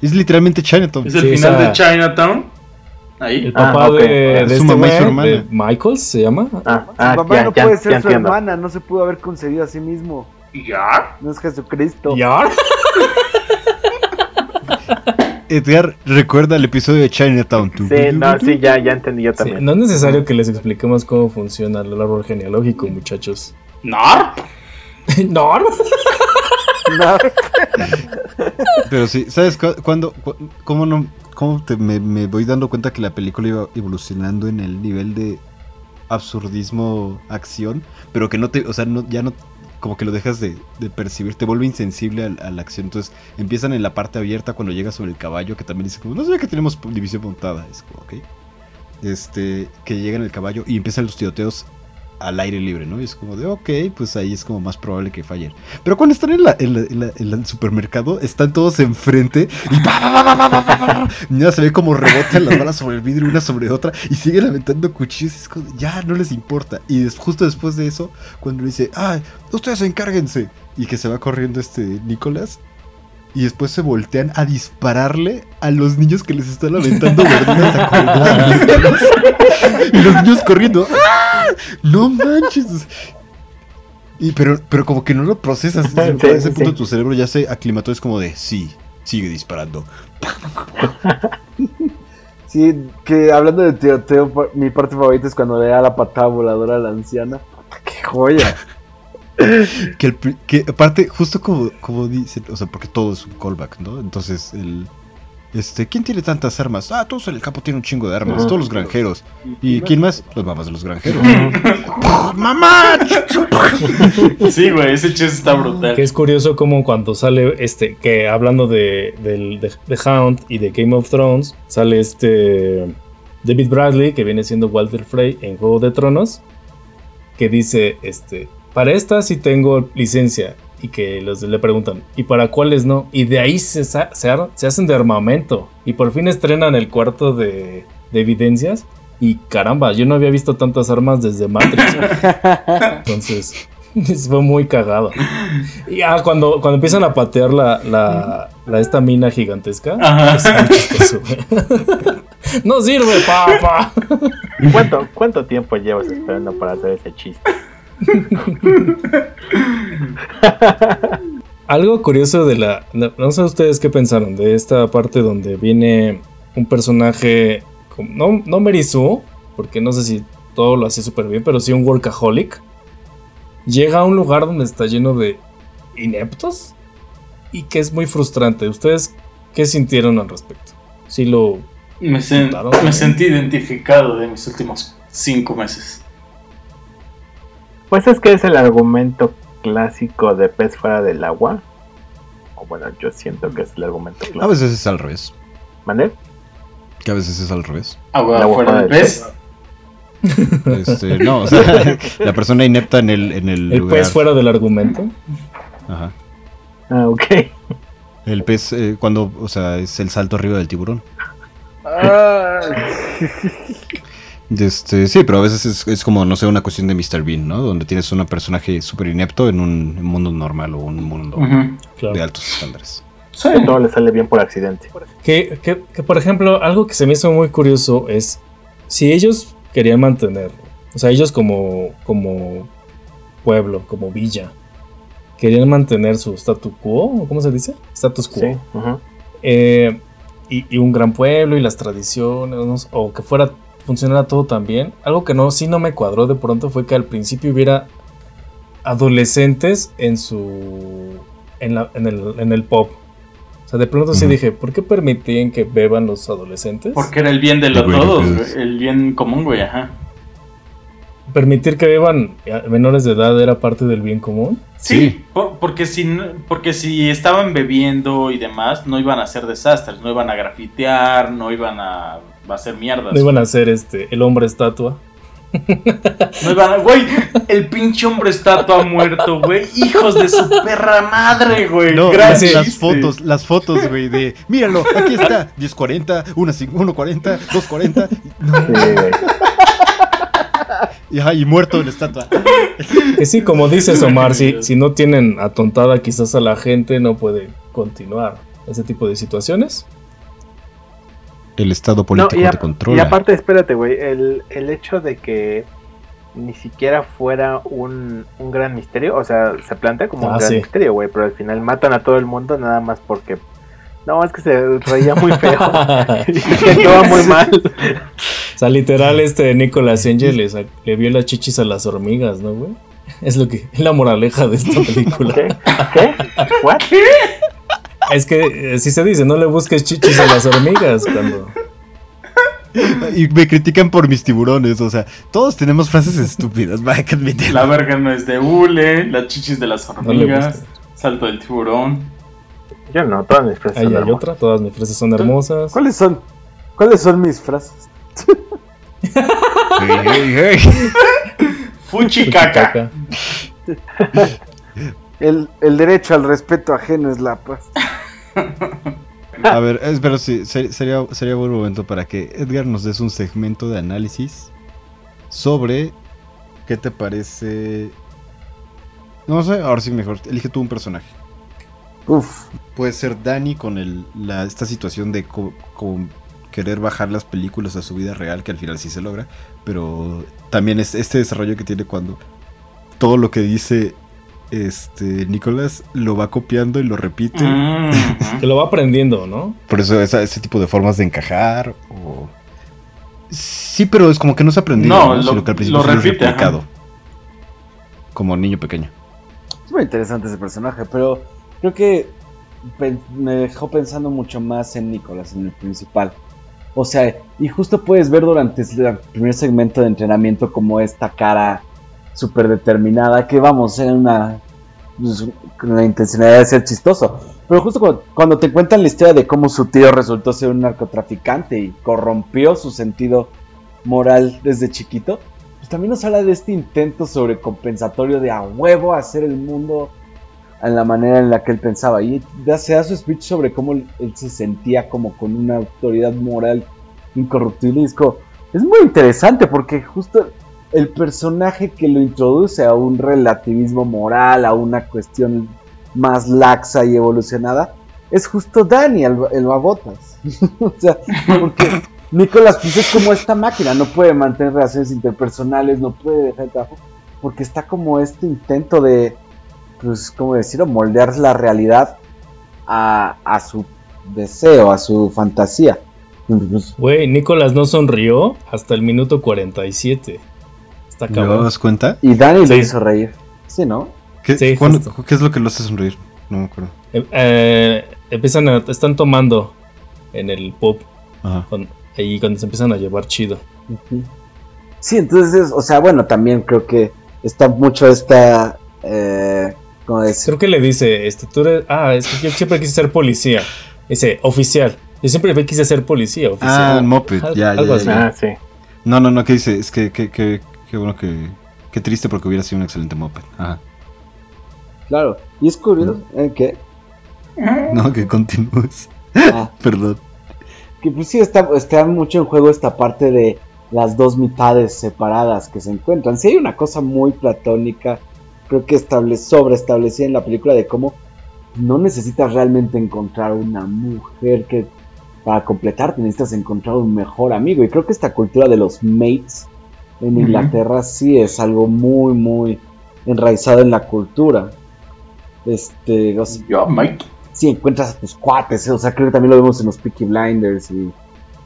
[SPEAKER 3] es literalmente Chinatown.
[SPEAKER 5] Es el
[SPEAKER 4] Sí,
[SPEAKER 5] final
[SPEAKER 4] o sea-
[SPEAKER 5] de Chinatown. Ahí.
[SPEAKER 4] el
[SPEAKER 1] Ah,
[SPEAKER 4] papá
[SPEAKER 1] ok.
[SPEAKER 4] de, de
[SPEAKER 3] Su
[SPEAKER 4] este
[SPEAKER 3] mamá y su hermana.
[SPEAKER 4] de Michaels se llama.
[SPEAKER 1] Ah,
[SPEAKER 6] Su
[SPEAKER 1] ah,
[SPEAKER 6] mamá
[SPEAKER 1] ya,
[SPEAKER 6] no
[SPEAKER 1] ya,
[SPEAKER 6] puede ser
[SPEAKER 1] ya
[SPEAKER 6] su
[SPEAKER 1] entiendo.
[SPEAKER 6] hermana, no se pudo haber concebido a sí mismo.
[SPEAKER 5] ¿Ya?
[SPEAKER 6] No es Jesucristo.
[SPEAKER 4] Yar.
[SPEAKER 3] Edgar, recuerda el episodio de Chinatown.
[SPEAKER 1] Sí, no, sí, ya, ya entendí yo
[SPEAKER 4] Sí,
[SPEAKER 1] también.
[SPEAKER 4] no es necesario que les expliquemos cómo funciona el árbol genealógico, muchachos.
[SPEAKER 5] ¿Narp?
[SPEAKER 4] no.
[SPEAKER 6] No.
[SPEAKER 3] Pero sí, ¿sabes cu- cuándo? cu- ¿Cómo no? ¿Cómo te- me, me voy dando cuenta que la película iba evolucionando en el nivel de absurdismo acción? Pero que no te, o sea, no, ya no, como que lo dejas de, de percibir, te vuelve insensible a, la acción. Entonces empiezan en la parte abierta cuando llegas sobre el caballo, que también dice como, no sabía que tenemos división montada. Es como, ok. Este, que llega en el caballo y empiezan los tiroteos al aire libre, ¿no? Y es como de, ok, pues ahí es como más probable que fallen. Pero cuando están en, la- el supermercado, están todos enfrente y ya se ve como rebotan las balas sobre el vidrio una sobre otra y siguen aventando cuchillos. es ya no les importa. Y des- justo después de eso, cuando dice, ay, ustedes encárguense, y que se va corriendo este Nicolás, y después se voltean a dispararle a los niños que les están aventando verduras a. Y los niños corriendo. ¡Ah! ¡No manches! Y pero, pero como que no lo procesas.
[SPEAKER 1] Sí,
[SPEAKER 3] a ese
[SPEAKER 1] sí,
[SPEAKER 3] punto
[SPEAKER 1] sí.
[SPEAKER 3] tu cerebro ya se aclimató. Es como de, sí, sigue disparando.
[SPEAKER 6] Sí, que hablando de tiroteo, mi parte favorita es cuando le da la patada voladora a la anciana. ¡Qué joya!
[SPEAKER 3] Que, el pri- que aparte, justo como, como dice, o sea, porque todo es un callback, ¿no? Entonces, el. Este, ¿quién tiene tantas armas? Ah, todos en el campo tienen un chingo de armas, todos los granjeros. ¿Y quién más? Los mamás de los granjeros. ¡Mamá!
[SPEAKER 5] Sí, güey, ese chess está brutal.
[SPEAKER 4] Que es curioso como cuando sale este, que hablando de, del- de, de Hound y de Game of Thrones, sale este David Bradley, que viene siendo Walter Frey en Juego de Tronos, que dice, este, para esta sí tengo licencia. Y que los le preguntan, ¿y para cuáles no? Y de ahí se, se, se hacen de armamento. Y por fin estrenan el cuarto de, de evidencias. Y caramba, yo no había visto tantas armas desde Matrix. Entonces, fue muy cagado. Y ah, cuando, cuando empiezan a patear la, la, la- esta mina gigantesca,
[SPEAKER 5] Ajá.
[SPEAKER 4] es muy chistoso, güey. No sirve, papá.
[SPEAKER 1] ¿Cuánto, ¿Cuánto tiempo llevas esperando para hacer ese chiste?
[SPEAKER 4] Algo curioso de la. No, sé ustedes qué pensaron de esta parte donde viene un personaje. No, no Merisu, porque no sé si todo lo hace súper bien, pero sí un workaholic. Llega a un lugar donde está lleno de ineptos y que es muy frustrante. ¿Ustedes qué sintieron al respecto? Sí lo.
[SPEAKER 5] Me, sen- me sentí identificado de mis últimos cinco meses.
[SPEAKER 1] Pues es que es el argumento clásico de pez fuera del agua. O bueno, yo siento que es el argumento
[SPEAKER 3] A
[SPEAKER 1] clásico.
[SPEAKER 3] veces es al revés.
[SPEAKER 1] ¿Mande?
[SPEAKER 3] Que a veces es al revés.
[SPEAKER 5] Agua fuera del pez.
[SPEAKER 3] Este, no, o sea, la persona inepta en el, en el,
[SPEAKER 4] El
[SPEAKER 3] lugar.
[SPEAKER 4] pez fuera del argumento.
[SPEAKER 3] Ajá.
[SPEAKER 1] Ah, ok.
[SPEAKER 3] El pez, eh, cuando, o sea, es el salto arriba del tiburón. Este, sí, pero a veces es, es como, no sé, una cuestión de Mr. Bean, ¿no? Donde tienes un personaje súper inepto en un mundo normal o un mundo.
[SPEAKER 4] Claro.
[SPEAKER 3] de altos estándares.
[SPEAKER 5] Sí.
[SPEAKER 1] Que todo le sale bien por accidente.
[SPEAKER 4] Que, que- que, por ejemplo, algo que se me hizo muy curioso es si ellos querían mantener, o sea, ellos como, como pueblo, como villa, querían mantener su statu quo, ¿o ¿cómo se dice? Status quo.
[SPEAKER 1] Sí.
[SPEAKER 4] Eh, y, y un gran pueblo y las tradiciones, o que fuera, funcionara todo tan bien. Algo que no, sí no me cuadró de pronto fue que al principio hubiera adolescentes en su, en, la- en el, en el pop. O sea, de pronto sí dije, ¿por qué permitían que beban los adolescentes?
[SPEAKER 5] Porque era el bien de
[SPEAKER 3] The
[SPEAKER 5] los todos, güey, el bien común, güey, ajá.
[SPEAKER 4] Permitir que beban menores de edad era parte del bien común.
[SPEAKER 5] Sí,
[SPEAKER 3] Sí.
[SPEAKER 5] por- porque, si, no- porque si estaban bebiendo y demás, no iban a hacer desastres, no iban a grafitear, no iban a, a hacer mierdas.
[SPEAKER 4] No iban a ser este, el hombre estatua.
[SPEAKER 5] No iban a- güey, el pinche hombre estatua muerto, güey. Hijos de su perra madre, güey.
[SPEAKER 3] No,
[SPEAKER 5] Gran
[SPEAKER 3] las, fotos, las fotos, güey, de, míralo, aquí está, 1040, 140, 240, no,
[SPEAKER 1] Sí, güey.
[SPEAKER 3] y, y muerto en la estatua.
[SPEAKER 4] Que sí, como dices Omar, si, si no tienen atontada quizás a la gente, no puede continuar ese tipo de situaciones.
[SPEAKER 3] El estado
[SPEAKER 1] No,
[SPEAKER 3] político
[SPEAKER 1] y, a-
[SPEAKER 3] te
[SPEAKER 1] y
[SPEAKER 3] controla.
[SPEAKER 1] aparte, espérate, güey. El, el hecho de que ni siquiera fuera un, un gran misterio, o sea, se plantea como un
[SPEAKER 4] Ah,
[SPEAKER 1] gran
[SPEAKER 4] sí.
[SPEAKER 1] misterio, güey, pero al final matan a todo el mundo nada más porque. No, es que se reía muy feo. y se actuaba muy mal.
[SPEAKER 4] O sea, literal, este Nicolas Angel le, le vio las chichis a las hormigas, ¿no, güey? Es lo que es la moraleja de esta película.
[SPEAKER 1] ¿Qué? ¿Qué? ¿What?
[SPEAKER 4] Es que así se dice, no le busques chichis a las hormigas cuando.
[SPEAKER 3] Y me critican por mis tiburones, o sea, todos tenemos frases estúpidas, va que admitirlo.
[SPEAKER 5] La verga no es de hule, las chichis de las hormigas, salto del tiburón.
[SPEAKER 1] Yo no, todas mis frases
[SPEAKER 4] Ahí
[SPEAKER 1] son
[SPEAKER 4] hay
[SPEAKER 1] hermosas.
[SPEAKER 4] otra, todas mis frases son hermosas.
[SPEAKER 6] ¿Cuáles son? ¿Cuáles son mis frases?
[SPEAKER 3] Hey, hey, hey.
[SPEAKER 5] Fuchi caca.
[SPEAKER 4] Caca.
[SPEAKER 6] El, el derecho al respeto ajeno es la paz.
[SPEAKER 3] A ver, es- pero sí, ser- sería, sería buen momento para que Edgar nos des un segmento de análisis sobre qué te parece. No sé, ahora sí mejor, elige tú un personaje.
[SPEAKER 6] Uf,
[SPEAKER 3] Puede ser Dani con el, la, esta situación de co- con querer bajar las películas a su vida real, que al final sí se logra, pero también es este desarrollo que tiene cuando todo lo que dice este Nicolás lo va copiando y lo repite.
[SPEAKER 5] Mm.
[SPEAKER 4] Que lo va aprendiendo, ¿no?
[SPEAKER 3] Por eso esa- ese tipo de formas de encajar o... Sí, pero es como que no se ha aprendido,
[SPEAKER 5] No,
[SPEAKER 3] ¿no?
[SPEAKER 5] lo-
[SPEAKER 3] sino que al principio
[SPEAKER 5] lo repite, ajá.
[SPEAKER 3] replicado. Como niño pequeño.
[SPEAKER 6] es muy interesante ese personaje, pero creo que me dejó pensando mucho más en Nicolás, en el principal. O sea, y justo puedes ver durante el primer segmento de entrenamiento como esta cara súper determinada, que vamos, era una... pues, con la intencionalidad de ser chistoso. Pero justo cuando, te cuentan la historia de cómo su tío resultó ser un narcotraficante y corrompió su sentido moral desde chiquito, pues también nos habla de este intento sobrecompensatorio de a huevo hacer el mundo en la manera en la que él pensaba. Y se da su speech sobre cómo él, se sentía como con una autoridad moral incorruptible. Y es, es muy interesante porque justo el personaje que lo introduce a un relativismo moral, a una cuestión más laxa y evolucionada, es justo Dani, el, el babotas. o sea, porque Nicolás pues es como esta máquina, no puede mantener relaciones interpersonales, no puede dejar el trabajo, porque está como este intento de, pues, ¿cómo decirlo? Moldear la realidad a, su deseo, a su fantasía.
[SPEAKER 4] Güey, Nicolás no sonrió hasta el minuto 47. Está
[SPEAKER 3] ¿Te
[SPEAKER 4] cabrón.
[SPEAKER 3] das cuenta?
[SPEAKER 6] y Dani lo
[SPEAKER 4] Sí.
[SPEAKER 6] hizo reír. Sí, ¿no?
[SPEAKER 3] ¿Qué,
[SPEAKER 4] Sí,
[SPEAKER 3] cuándo-
[SPEAKER 4] justo.
[SPEAKER 3] ¿Qué es lo que lo hace sonreír? No me acuerdo.
[SPEAKER 4] Eh, eh, empiezan a, están tomando en el pub
[SPEAKER 3] Ajá.
[SPEAKER 4] con- ahí cuando se empiezan a llevar chido.
[SPEAKER 6] Sí, entonces, o sea, bueno, también creo que está mucho esta, eh, ¿cómo decir?
[SPEAKER 4] Creo que le dice, este, tú eres, ah, es que yo siempre quise ser policía. Dice, oficial. Yo siempre quise ser policía, oficial.
[SPEAKER 3] Ah, moped, ya, ya.
[SPEAKER 1] Ah, sí.
[SPEAKER 3] No, no, no, ¿qué dice? Es que, que, que, qué bueno que... Qué triste porque hubiera sido un excelente moped. Ajá.
[SPEAKER 6] Claro, y es curioso, ¿eh? que,
[SPEAKER 3] No, que continúes.
[SPEAKER 6] ah,
[SPEAKER 3] Perdón.
[SPEAKER 6] que pues sí está, está mucho en juego esta parte de las dos mitades separadas que se encuentran. Sí hay una cosa muy platónica, creo que estable, sobreestablecida en la película de cómo no necesitas realmente encontrar una mujer que para completarte necesitas encontrar un mejor amigo. Y creo que esta cultura de los mates en. Inglaterra sí es algo muy, muy enraizado en la cultura. Este, o sea,
[SPEAKER 5] Yo, Mike.
[SPEAKER 6] si encuentras a tus cuates, o sea, creo que también lo vemos en los Peaky Blinders y,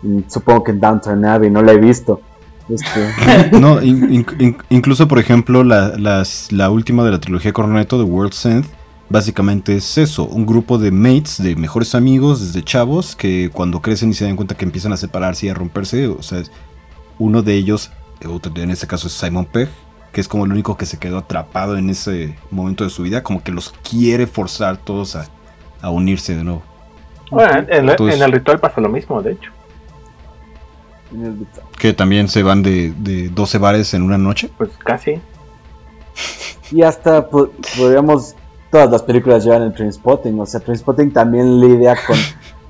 [SPEAKER 6] y supongo que en Downton Abbey, no la he visto. Este,
[SPEAKER 3] No, in- in- in- incluso por ejemplo la, las- la última de la trilogía Cornetto de World's End, básicamente es eso, un grupo de mates, de mejores amigos, desde chavos, que cuando crecen y se dan cuenta que empiezan a separarse y a romperse, o sea, uno de ellos, en este caso es Simon Pegg, que es como el único que se quedó atrapado en ese momento de su vida, como que los quiere forzar todos a, a unirse de nuevo.
[SPEAKER 1] Bueno, en, el-
[SPEAKER 3] Entonces-
[SPEAKER 1] en el ritual pasa lo mismo, de hecho.
[SPEAKER 6] en el-
[SPEAKER 3] Que también se van de, de 12 bares en una noche.
[SPEAKER 1] Pues casi.
[SPEAKER 6] y hasta po- podríamos, todas las películas llevan el Trainspotting, o sea, Trainspotting también lidia con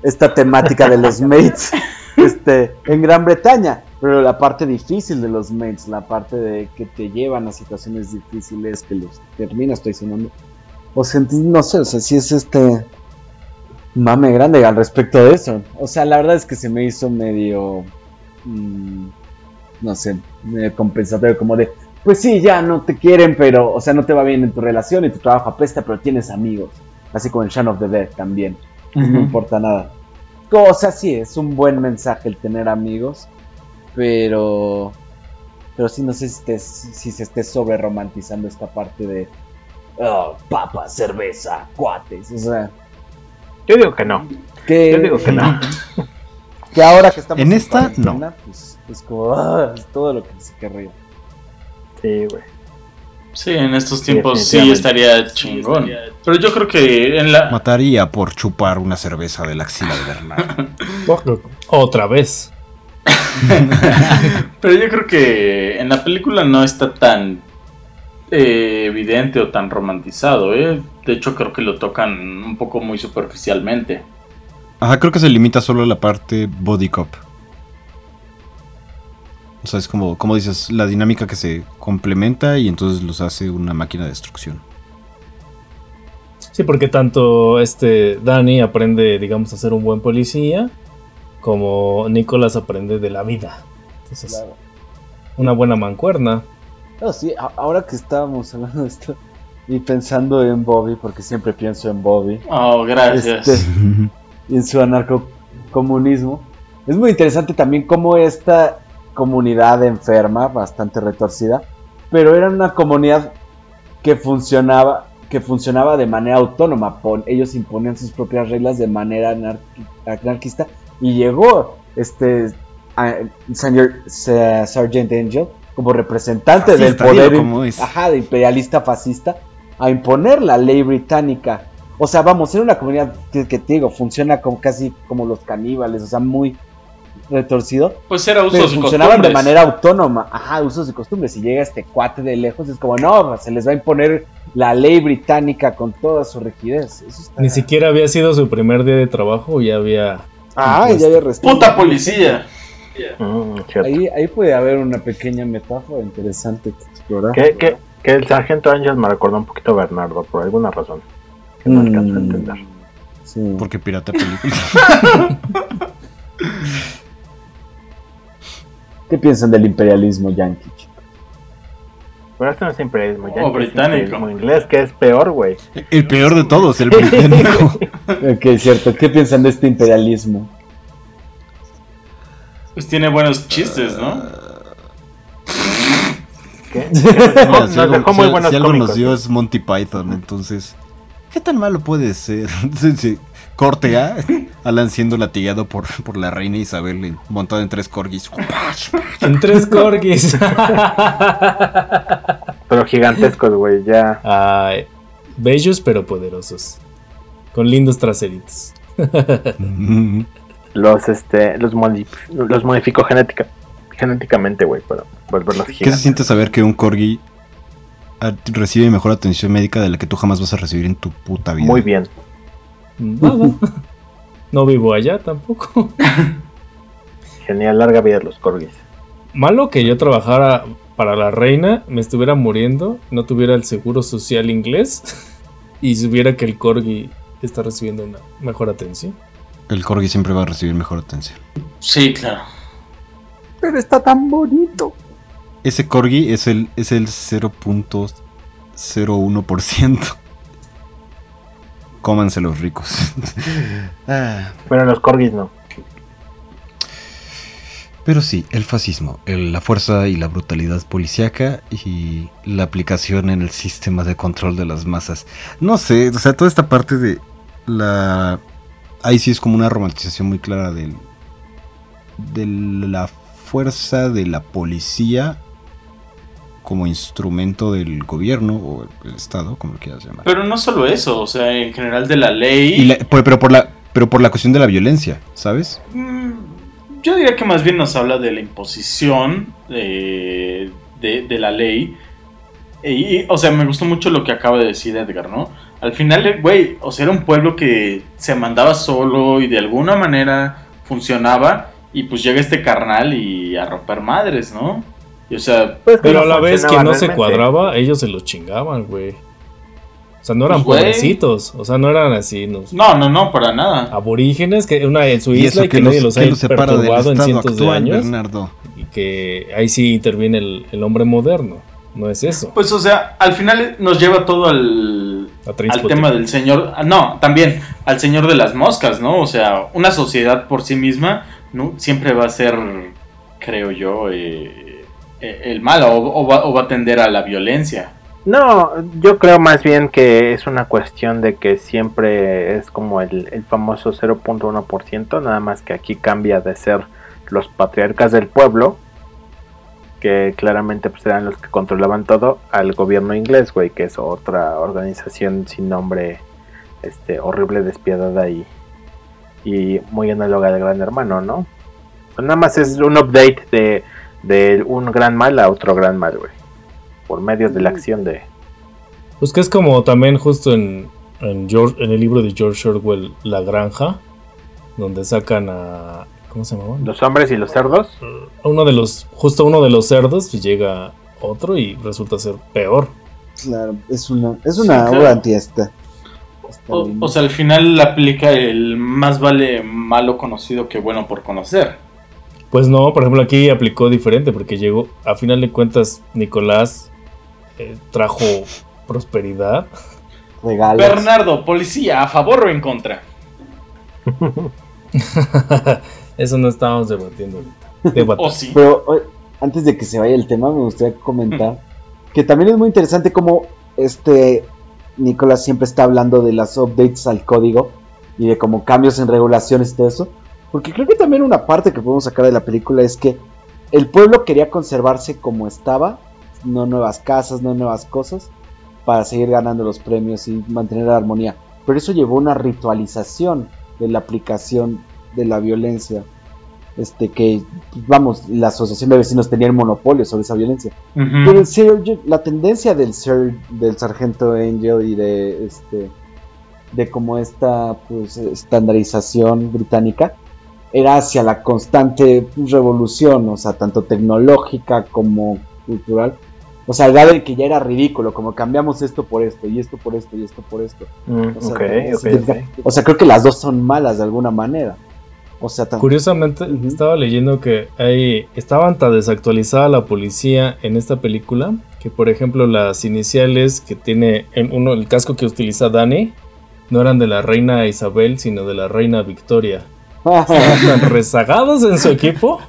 [SPEAKER 6] esta temática de los mates este, en Gran Bretaña, pero la parte difícil de los mates, la parte de que te llevan a situaciones difíciles, que los terminas traicionando. O entonces, no sé, o sea, si es este mame grande al respecto de eso. O sea, la verdad es que se me hizo medio, mm, no sé, medio compensatorio, como de, pues sí, ya no te quieren, pero, o sea, no te va bien en tu relación y tu trabajo apesta, pero tienes amigos. Así como en Shaun of the Dead también. No importa nada. O sea, sí, es un buen mensaje el tener amigos, pero... Pero sí, no sé si, te- si se esté sobre romantizando esta parte de... "Oh, papa, cerveza, cuates. O sea,
[SPEAKER 1] Yo digo que no.
[SPEAKER 6] que,
[SPEAKER 1] Yo digo que no.
[SPEAKER 6] que ahora que estamos
[SPEAKER 3] En esta,
[SPEAKER 6] cuarentena, Pues, es como ah, es todo lo que se querría.
[SPEAKER 1] Sí, güey.
[SPEAKER 5] Sí, en estos tiempos sí estaría chingón. Pero yo creo que en la.
[SPEAKER 3] Mataría por chupar una cerveza de la axila de Bernard.
[SPEAKER 4] Otra vez.
[SPEAKER 5] Pero yo creo que en la película no está tan eh, evidente o tan romantizado, ¿eh? De hecho, creo que lo tocan un poco muy superficialmente.
[SPEAKER 3] Ajá, creo que se limita solo a la parte body cop. O sea, es como, como dices, la dinámica que se complementa y entonces los hace una máquina de destrucción.
[SPEAKER 4] Sí, porque tanto este Danny aprende, digamos, a ser un buen policía, como Nicholas aprende de la vida. Entonces,
[SPEAKER 6] Claro.
[SPEAKER 4] una buena mancuerna.
[SPEAKER 6] No, sí, ahora que estábamos hablando de esto y pensando en Bobby, porque siempre pienso en Bobby,
[SPEAKER 5] Oh, gracias.
[SPEAKER 6] Este- y en su anarcocomunismo, es muy interesante también cómo esta comunidad enferma, bastante retorcida, pero era una comunidad que funcionaba que funcionaba de manera autónoma, pon- ellos imponían sus propias reglas de manera anarqui- anarquista y llegó este a- señor Sa- Sergeant Angel como representante del poder
[SPEAKER 3] como es.
[SPEAKER 6] ajá, de imperialista fascista a imponer la ley británica. O sea, vamos, era una comunidad que, que te digo, funciona como casi como los caníbales, o sea, muy retorcido,
[SPEAKER 5] Pues era
[SPEAKER 6] pero
[SPEAKER 5] usos y
[SPEAKER 6] funcionaban de manera autónoma, ajá, usos y costumbres. Si llega este cuate de lejos, es como, no, se les va a imponer la ley británica con toda su rigidez. Eso está...
[SPEAKER 4] Ni siquiera había sido su primer día de trabajo, ya había.
[SPEAKER 6] Ah, ya había respeto.
[SPEAKER 5] Puta policía.
[SPEAKER 1] Mm.
[SPEAKER 6] Ahí, ahí puede haber una pequeña metáfora interesante que explorar.
[SPEAKER 1] Que, que, que el sargento Ángel me recordó un poquito a Bernardo, por alguna razón. Que no alcanzo a
[SPEAKER 6] Mm,
[SPEAKER 1] entender.
[SPEAKER 6] sí.
[SPEAKER 3] Porque pirata película.
[SPEAKER 6] ¿Qué piensan del imperialismo yankee?
[SPEAKER 1] Pero esto no es imperialismo
[SPEAKER 5] Oh,
[SPEAKER 1] yankee, es
[SPEAKER 5] británico.
[SPEAKER 1] imperialismo inglés, que es peor, güey.
[SPEAKER 3] El peor de todos, el británico.
[SPEAKER 6] Ok, cierto. ¿Qué piensan de este imperialismo?
[SPEAKER 5] Pues tiene buenos chistes, ¿no?
[SPEAKER 1] ¿Qué?
[SPEAKER 3] Mira,
[SPEAKER 1] Nos
[SPEAKER 3] si algo,
[SPEAKER 1] dejó muy
[SPEAKER 3] si-
[SPEAKER 1] buenos
[SPEAKER 3] si algo nos dio es Monty Python, entonces. ¿Qué tan malo puede ser? Corte A, Alan siendo latigado por, por la reina Isabel en- montado en tres corgis.
[SPEAKER 4] En tres corgis.
[SPEAKER 1] Pero gigantescos, güey, ya.
[SPEAKER 4] Ay, bellos pero poderosos. Con lindos traseritos.
[SPEAKER 1] Los, este, los, modi- los modificó genética, genéticamente, güey, para volverlos
[SPEAKER 3] ¿Qué se
[SPEAKER 1] gigantes.
[SPEAKER 3] siente saber que un corgi ah, recibe mejor atención médica de la que tú jamás vas a recibir en tu puta vida?
[SPEAKER 1] Muy bien.
[SPEAKER 4] Nada. No vivo allá tampoco.
[SPEAKER 1] Genial, larga vida los corgis.
[SPEAKER 4] Malo que yo trabajara para la reina, me estuviera muriendo, no tuviera el seguro social inglés y supiera que el corgi está recibiendo una mejor atención.
[SPEAKER 3] El corgi siempre va a recibir mejor atención.
[SPEAKER 5] Sí, claro.
[SPEAKER 6] Pero está tan bonito.
[SPEAKER 3] Ese corgi es el, es el 0.01%. Cómanse los ricos. Ah.
[SPEAKER 1] Pero los corgis no.
[SPEAKER 3] Pero sí, el fascismo, el- la fuerza y la brutalidad policíaca y la aplicación en el sistema de control de las masas. No sé, o sea, toda esta parte de la... Ahí sí es como una romantización muy clara del, de la fuerza de la policía como instrumento del gobierno o el, Estado, como lo quieras llamar.
[SPEAKER 5] Pero no solo eso, o sea, en general de la ley.
[SPEAKER 3] Y la- por- pero, por la, pero por la cuestión de la violencia, ¿sabes?
[SPEAKER 5] Mm, Yo diría que más bien nos habla de la imposición eh, de, de la ley. Y, o sea, me gustó mucho lo que acaba de decir Edgar, ¿no? Al final, eh, güey, o sea, era un pueblo que se mandaba solo y de alguna manera funcionaba. Y pues llega este carnal y a romper madres, ¿no? Y, o sea,
[SPEAKER 1] Pues,
[SPEAKER 4] Pero
[SPEAKER 1] no
[SPEAKER 4] a la vez que no se cuadraba, ellos se los chingaban, güey. O sea, no eran
[SPEAKER 5] Pues,
[SPEAKER 4] pobrecitos. O sea, no eran así, no,
[SPEAKER 5] no, no, no, para nada.
[SPEAKER 4] aborígenes, que una en su
[SPEAKER 3] Y
[SPEAKER 4] isla y
[SPEAKER 3] que,
[SPEAKER 4] que, nadie los
[SPEAKER 3] los,
[SPEAKER 4] ha
[SPEAKER 3] que los
[SPEAKER 4] perturbado en cientos de años.
[SPEAKER 3] Bernardo.
[SPEAKER 4] Y que ahí sí interviene el, el hombre moderno. No es eso.
[SPEAKER 5] Pues, o sea, al final nos lleva todo al, al tema del señor, ah, no, también al señor de las moscas, ¿no? O sea, una sociedad por sí misma ¿no? siempre va a ser, creo yo, eh, el mal o, o va, o va a tender a la violencia.
[SPEAKER 1] No, yo creo más bien que es una cuestión de que siempre es como el, el famoso 0.1%, nada más que aquí cambia de ser los patriarcas del pueblo, que claramente pues eran los que controlaban todo, al gobierno inglés, güey, que es otra organización sin nombre, este, horrible, despiadada y, y muy análoga al Gran Hermano, ¿no? Nada más es un update de, de un gran mal a otro gran mal, güey por medio de la acción de
[SPEAKER 4] Pues que es como también justo en, en, George- en el libro de George Orwell, La Granja, donde sacan a... ¿Cómo se llamaban?
[SPEAKER 1] los hombres y los cerdos.
[SPEAKER 4] Uno de los... Justo uno de los cerdos y llega otro y resulta ser peor.
[SPEAKER 6] Claro, es una, es una
[SPEAKER 5] Sí, claro.
[SPEAKER 6] obra antiesta.
[SPEAKER 5] O, o sea, al final aplica el más vale malo conocido que bueno por conocer.
[SPEAKER 4] Pues no, por ejemplo, aquí aplicó diferente porque llegó, a final de cuentas, Nicolás eh, trajo prosperidad.
[SPEAKER 6] Regalos.
[SPEAKER 5] Bernardo, policía, ¿a favor o en contra?
[SPEAKER 4] Eso no estábamos debatiendo ahorita. Debata.
[SPEAKER 5] ¿O sí?
[SPEAKER 6] Pero oye, antes de que se vaya el tema, me gustaría comentar que también es muy interesante cómo este Nicolás siempre está hablando de las updates al código y de como cambios en regulaciones y todo eso. Porque creo que también una parte que podemos sacar de la película es que el pueblo quería conservarse como estaba, no nuevas casas, no nuevas cosas, para seguir ganando los premios y mantener la armonía. Pero eso llevó a una ritualización de la aplicación de la violencia. Este que vamos la asociación de vecinos tenía el monopolio sobre esa violencia. Pero el Serial Ju- la tendencia del ser del sargento Angel y de este de como esta pues estandarización británica era hacia la constante revolución o sea tanto tecnológica como cultural o sea al grado de que ya era ridículo como cambiamos esto por esto y esto por esto y esto por esto
[SPEAKER 1] Mm,
[SPEAKER 6] o sea,
[SPEAKER 1] ok,
[SPEAKER 6] como
[SPEAKER 1] ok,
[SPEAKER 6] significa-
[SPEAKER 1] ok.
[SPEAKER 6] o sea creo que las dos son malas de alguna manera o sea tan-
[SPEAKER 4] Curiosamente, estaba leyendo que hay, estaban tan desactualizada la policía en esta película que, por ejemplo, las iniciales que tiene en uno el casco que utiliza Dani no eran de la reina Isabel, sino de la reina Victoria. Tan rezagados en su equipo.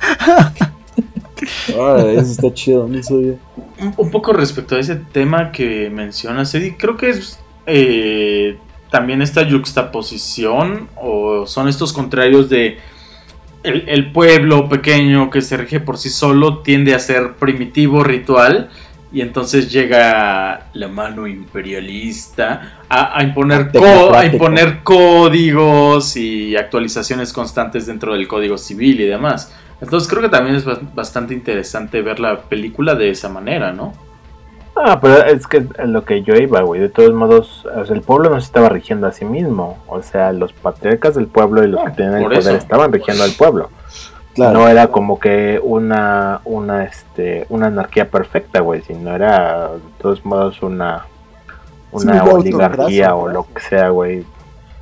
[SPEAKER 6] Órale, eso está chido, no sabía.
[SPEAKER 5] un, un poco respecto a ese tema que mencionas, Eddie, creo que es eh, también esta yuxtaposición o son estos contrarios de el, el pueblo pequeño que se rige por sí solo tiende a ser primitivo, ritual, y entonces llega la mano imperialista a, a imponer, a imponer códigos y actualizaciones constantes dentro del código civil y demás. Entonces creo que también es ba- bastante interesante ver la película de esa manera, ¿no?
[SPEAKER 1] Ah, pero es que lo que yo iba, güey. De todos modos, o sea, el pueblo no se estaba rigiendo a sí mismo. O sea, los patriarcas del pueblo y los
[SPEAKER 5] No,
[SPEAKER 1] que tenían el poder
[SPEAKER 5] eso.
[SPEAKER 1] estaban rigiendo al pueblo.
[SPEAKER 6] Claro.
[SPEAKER 1] No era como que una, una, este, una anarquía perfecta, güey, sino era de todos modos una, una
[SPEAKER 6] Sí,
[SPEAKER 1] oligarquía o lo que sea, güey.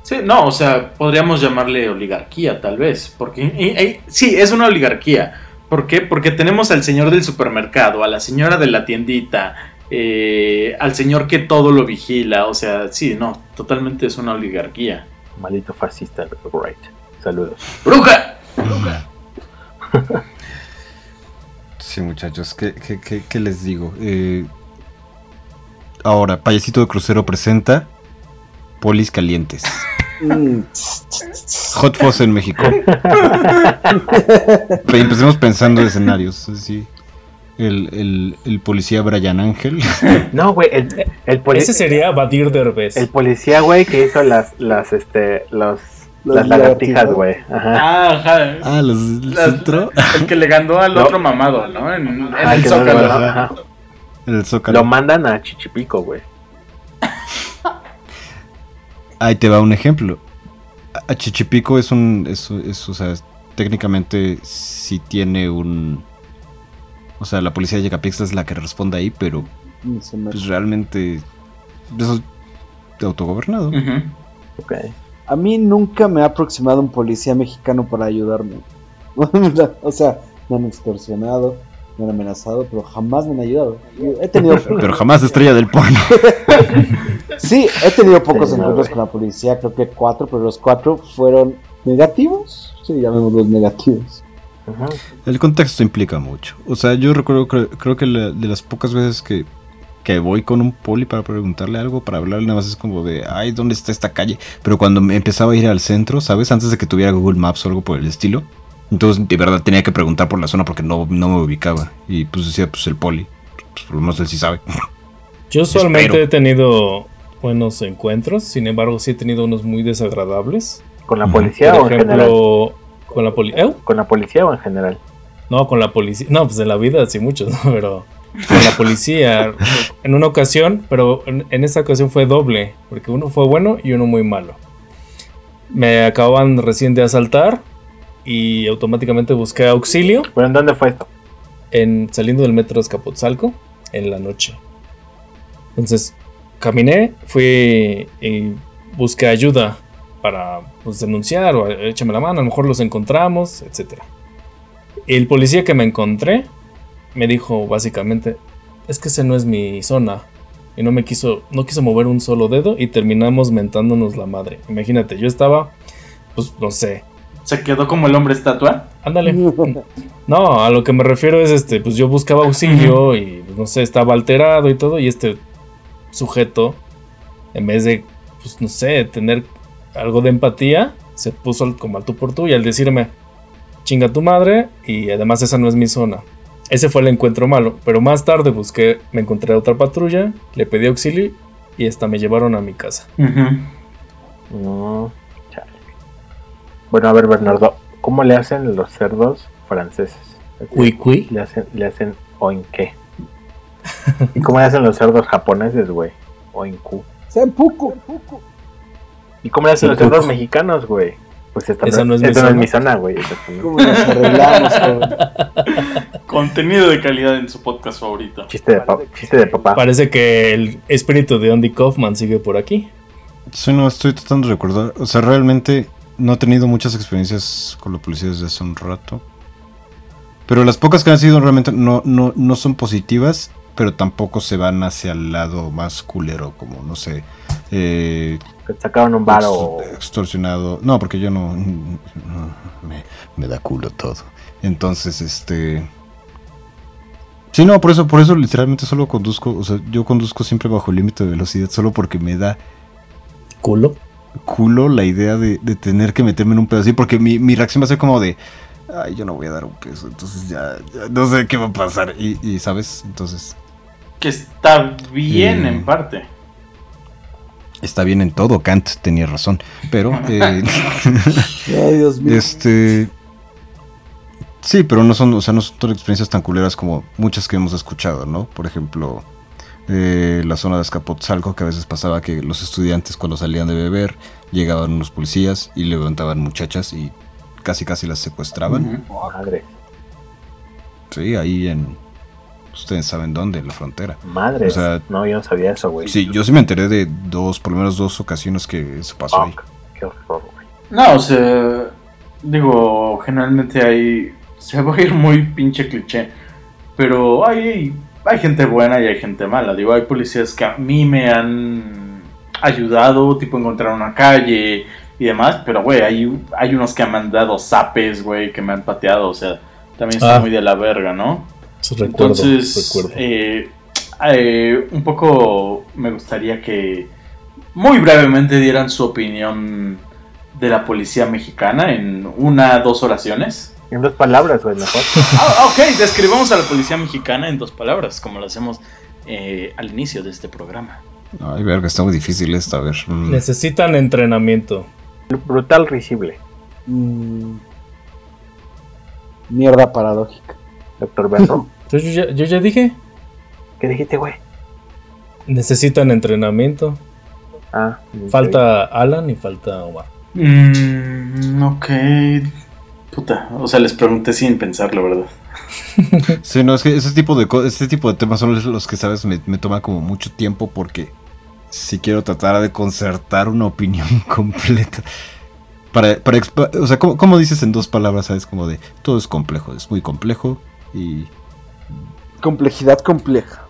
[SPEAKER 5] Sí, no, o sea, podríamos llamarle oligarquía tal vez, porque y- y- sí, es una oligarquía. ¿Por qué? Porque tenemos al señor del supermercado, a la señora de la tiendita, eh, al señor que todo lo vigila, o sea, sí, no, totalmente es una oligarquía.
[SPEAKER 1] Maldito fascista, right. Saludos.
[SPEAKER 5] ¡Bruja!
[SPEAKER 3] Sí, muchachos, ¿qué, qué- qué- qué les digo? Eh, ahora, Payasito de Crucero presenta Polis Calientes.
[SPEAKER 6] Mm,
[SPEAKER 3] Hot Fuzz en México. Empecemos pensando en escenarios. Así. El, el- el policía Brian Ángel.
[SPEAKER 1] No, güey, el, el, poli-
[SPEAKER 4] Ese sería Badir Derbez.
[SPEAKER 1] el policía, güey, que hizo las, las, este, Los las lagartijas, güey. Ajá.
[SPEAKER 5] Ah, ajá.
[SPEAKER 3] Ah, los
[SPEAKER 5] Las-
[SPEAKER 3] centro.
[SPEAKER 5] El que le ganó al
[SPEAKER 1] No.
[SPEAKER 5] otro mamado, ¿no? En, en
[SPEAKER 1] Ah,
[SPEAKER 5] el Zócalo.
[SPEAKER 1] ajá.
[SPEAKER 3] El Zócalo.
[SPEAKER 1] Lo mandan a Chichipico, güey.
[SPEAKER 3] Ahí te va un ejemplo. A- Chichipico es un. Es, es, o sea, técnicamente sí tiene un. O sea, la policía de Yecapixtla es la que responde ahí, pero pues realmente. Eso es de autogobernado.
[SPEAKER 5] Ujú.
[SPEAKER 1] Ok.
[SPEAKER 6] A mí nunca me ha aproximado un policía mexicano para ayudarme. o sea, me han extorsionado, me han amenazado, pero jamás me han ayudado. He tenido,
[SPEAKER 3] Pero jamás estrella del porno.
[SPEAKER 6] sí, he tenido pocos
[SPEAKER 1] Sí,
[SPEAKER 6] encuentros con la policía, creo que cuatro, pero los cuatro fueron negativos. Sí, llamémoslos negativos.
[SPEAKER 3] El contexto implica mucho. O sea, yo recuerdo, creo, creo que la- de las pocas veces que, que voy con un poli para preguntarle algo, para hablarle, nada más es como de, ay, ¿dónde está esta calle? Pero cuando me empezaba a ir al centro, ¿sabes? Antes de que tuviera Google Maps o algo por el estilo. Entonces, de verdad, tenía que preguntar por la zona porque no, no me ubicaba. Y pues decía, pues el poli. Pues por lo menos él sí sabe.
[SPEAKER 4] Yo usualmente
[SPEAKER 3] Espero.
[SPEAKER 4] he tenido buenos encuentros, sin embargo, sí he tenido unos muy desagradables.
[SPEAKER 1] ¿Con la policía
[SPEAKER 4] Por
[SPEAKER 1] o en general?
[SPEAKER 4] con la policía.
[SPEAKER 1] ¿Con la policía o en general?
[SPEAKER 4] No, con la policía. No, pues en la vida sí muchos, ¿no? Pero con la policía. En una ocasión, pero en, en esta ocasión fue doble, porque uno fue bueno y uno muy malo. Me acababan recién de asaltar y automáticamente busqué auxilio
[SPEAKER 1] ¿Pero en dónde fue esto?
[SPEAKER 4] en saliendo del metro Escapotzalco en la noche. Entonces, caminé, fui y busqué ayuda para pues, denunciar o échame la mano, a lo mejor los encontramos, etc. El policía que me encontré me dijo básicamente, es que ese no es mi zona. Y no me quiso, no quiso mover un solo dedo y terminamos mentándonos la madre. Imagínate, yo estaba, pues no sé,
[SPEAKER 5] Se quedó como el hombre estatua.
[SPEAKER 4] ándale. No, a lo que me refiero es este, pues yo buscaba auxilio y pues, no sé, estaba alterado y todo, y este sujeto, en vez de, pues no sé, tener algo de empatía, se puso como al tú por tú y al decirme, chinga tu madre, y además esa no es mi zona. Ese fue el encuentro malo, pero más tarde busqué, me encontré a otra patrulla, le pedí auxilio y hasta me llevaron a mi casa.
[SPEAKER 5] Ujú.
[SPEAKER 1] No, chale. Bueno, a ver, Bernardo, ¿cómo le hacen los cerdos franceses?
[SPEAKER 4] Cui cui.
[SPEAKER 1] Le hacen, le hacen oinqué. ¿Y cómo le hacen los cerdos japoneses, güey? Oinku.
[SPEAKER 6] Senpuku.
[SPEAKER 1] ¿Y cómo le hacen los cerdos mexicanos, güey? Pues esta
[SPEAKER 4] Esa no es mi zona.
[SPEAKER 1] mi zona, güey. exacto, ¿no?
[SPEAKER 6] ¿Cómo nos arreglamos, cabrón?
[SPEAKER 5] Contenido de calidad en su podcast favorito.
[SPEAKER 1] Chiste de, pa- chiste de papá.
[SPEAKER 4] Parece que el espíritu de Andy Kaufman sigue por aquí.
[SPEAKER 3] Sí, no, estoy tratando de recordar. O sea, realmente no he tenido muchas experiencias con la policía desde hace un rato. Pero las pocas que han sido realmente no, no, no son positivas, pero tampoco se van hacia el lado más culero, como, no sé, eh,
[SPEAKER 1] Que sacaron un bar o...
[SPEAKER 3] ext- extorsionado. No, porque yo no, no, me, me da culo todo. Entonces, este... Sí, no, por eso, por eso literalmente solo conduzco, o sea, yo conduzco siempre bajo el límite de velocidad, solo porque me da
[SPEAKER 4] Culo.
[SPEAKER 3] culo la idea de, de tener que meterme en un pedo así, porque mi, mi reacción va a ser como de, ay, yo no voy a dar un peso, entonces ya, ya no sé qué va a pasar, y, y, ¿sabes? Entonces,
[SPEAKER 5] Que está bien
[SPEAKER 3] Mm.
[SPEAKER 5] en parte.
[SPEAKER 3] Está bien en todo, Kant tenía razón, pero, eh,
[SPEAKER 6] Ay, Dios mío.
[SPEAKER 3] este, sí, pero no son, o sea, no son todas experiencias tan culeras como muchas que hemos escuchado, ¿no? Por ejemplo, eh, la zona de Azcapotzalco, que a veces pasaba que los estudiantes cuando salían de beber, llegaban unos policías y levantaban muchachas y casi casi las secuestraban.
[SPEAKER 1] Madre,
[SPEAKER 3] Sí, ahí en. Ustedes saben dónde, en la frontera.
[SPEAKER 1] madre.
[SPEAKER 3] O sea,
[SPEAKER 1] no, yo no sabía eso, güey.
[SPEAKER 3] Sí, yo sí me enteré de dos, por lo menos dos ocasiones que eso pasó ahí.
[SPEAKER 1] Qué horror, güey.
[SPEAKER 5] No, o sea, digo, generalmente hay, se va a ir muy pinche cliché, pero hay, hay gente buena y hay gente mala. Digo, hay policías que a mí me han ayudado, tipo encontrar una calle y demás, pero güey, hay, hay unos que me han dado zapes, güey, que me han pateado, o sea, también está
[SPEAKER 4] Ah.
[SPEAKER 5] muy de la verga, ¿no?
[SPEAKER 4] Recuerdo,
[SPEAKER 5] Entonces,
[SPEAKER 4] recuerdo.
[SPEAKER 5] eh, eh, un poco me gustaría que muy brevemente dieran su opinión de la policía mexicana en una, dos oraciones.
[SPEAKER 1] En dos palabras, güey, mejor.
[SPEAKER 5] Ah, ok, describamos a la policía mexicana en dos palabras, como lo hacemos eh, al inicio de este programa.
[SPEAKER 3] Ay, verga, está muy difícil esta, a ver. mm.
[SPEAKER 4] Necesitan entrenamiento.
[SPEAKER 1] Brutal risible,
[SPEAKER 6] Mm. Mierda paradójica.
[SPEAKER 1] Doctor.
[SPEAKER 4] Entonces yo ya, yo ya dije,
[SPEAKER 1] ¿Qué dijiste, güey?
[SPEAKER 4] necesitan entrenamiento.
[SPEAKER 1] Ah.
[SPEAKER 4] Falta Alan y falta Omar.
[SPEAKER 5] Mm, ok. Puta, o sea, les pregunté sin pensarlo, ¿verdad?
[SPEAKER 3] Sí, no, es que ese tipo de, co- ese tipo de temas son los- que, sabes, me, me toma como mucho tiempo porque si quiero tratar de concertar una opinión completa. Para, para expa- o sea, ¿cómo, cómo dices en dos palabras? ¿Sabes? Como de, todo es complejo, es muy complejo y,
[SPEAKER 6] Complejidad compleja.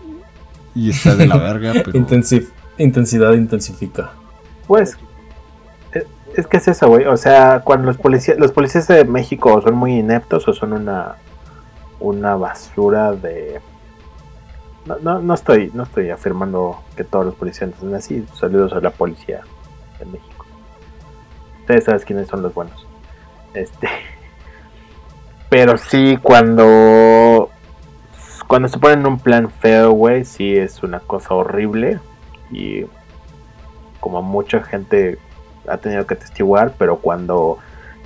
[SPEAKER 3] y está de la verga, pero...
[SPEAKER 4] Intensif- intensidad intensifica.
[SPEAKER 1] Pues, eh, es que es eso, güey. O sea, cuando los policías, los policías de México son muy ineptos o son una, una basura de. No, no, no estoy, no estoy afirmando que todos los policías son así. Saludos a la policía de México. Ustedes saben quiénes son los buenos. Este. Pero sí, cuando. Cuando se ponen en un plan feo, güey, sí es una cosa horrible. Y como mucha gente ha tenido que testiguar, pero cuando